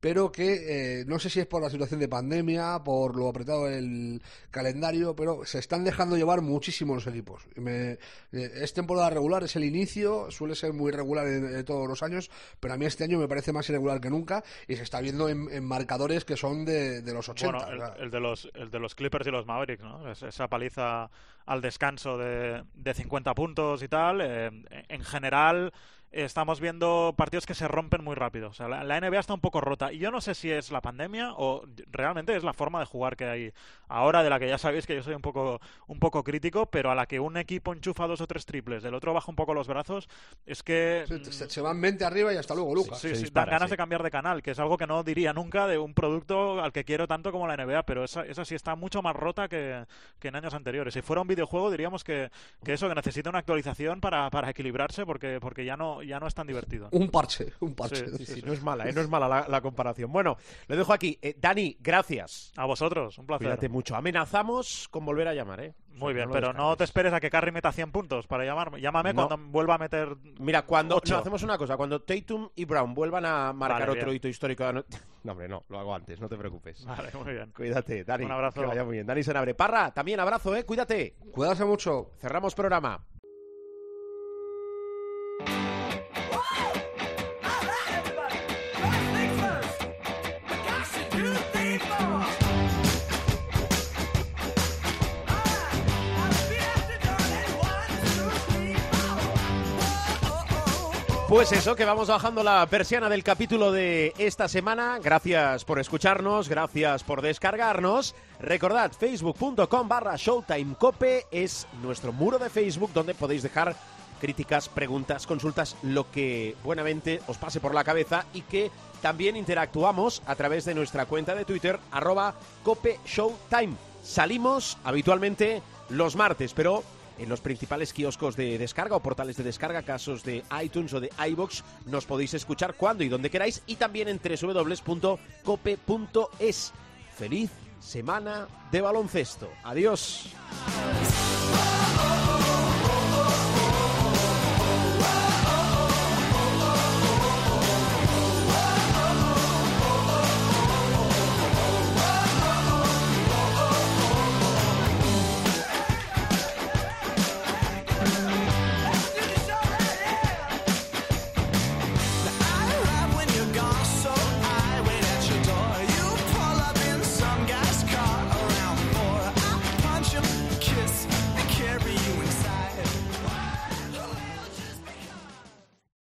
pero que eh, no sé si es por la situación de pandemia, por lo apretado del calendario, pero se están dejando llevar muchísimo los equipos. Me- es temporada regular, es el inicio, suele ser muy regular en, en todos los años, pero a mí este año me parece más irregular que nunca y se está viendo en, en marcadores que son de, de los 80. Bueno, el, de los, el de los Clippers y los Mavericks, ¿no? Es- esa paliza al descanso de, de 50 puntos y tal. eh, en general, estamos viendo partidos que se rompen muy rápido. O sea, la, la NBA está un poco rota. Y yo no sé si es la pandemia o realmente es la forma de jugar que hay ahora, de la que ya sabéis que yo soy un poco, un poco crítico, pero a la que un equipo enchufa dos o tres triples, del otro baja un poco los brazos, es que... Se, se van 20 arriba y hasta luego, Lucas. Sí, sí, dispara, dan ganas sí. de cambiar de canal, que es algo que no diría nunca de un producto al que quiero tanto como la NBA, pero esa, esa sí está mucho más rota que, que en años anteriores. Si fuera un videojuego diríamos que, que eso, que necesita una actualización para, para equilibrarse porque, porque ya no, ya no es tan divertido. Un parche, un parche. Sí, Sí, sí, no es mala, ¿eh? no es mala la, la comparación. Bueno, lo dejo aquí. Eh, Dani, gracias. A vosotros, un placer. Cuídate mucho. Amenazamos con volver a llamar, ¿eh? O sea, Muy bien, pero no te esperes a que Curry meta 100 puntos para llamarme. Llámame No. cuando vuelva a meter... Mira, cuando Ocho. no, hacemos una cosa, cuando Tatum y Brown vuelvan a marcar Vale, otro bien. hito histórico. de ano- No, hombre, no, lo hago antes, no te preocupes. Vale, muy bien. Cuídate, Dani. Un abrazo. Que vaya muy bien. Dani Senabre. Parra, también abrazo, ¿eh? Cuídate. Cuidarse mucho. Cerramos programa. Pues eso, que vamos bajando la persiana del capítulo de esta semana. Gracias por escucharnos, gracias por descargarnos. Recordad, facebook.com barra showtimecope es nuestro muro de Facebook donde podéis dejar críticas, preguntas, consultas, lo que buenamente os pase por la cabeza y que también interactuamos a través de nuestra cuenta de Twitter, arroba cope showtime. Salimos habitualmente los martes, pero en los principales kioscos de descarga o portales de descarga, casos de iTunes o de iBox, nos podéis escuchar cuando y donde queráis y también en www.cope.es. Feliz semana de baloncesto. Adiós.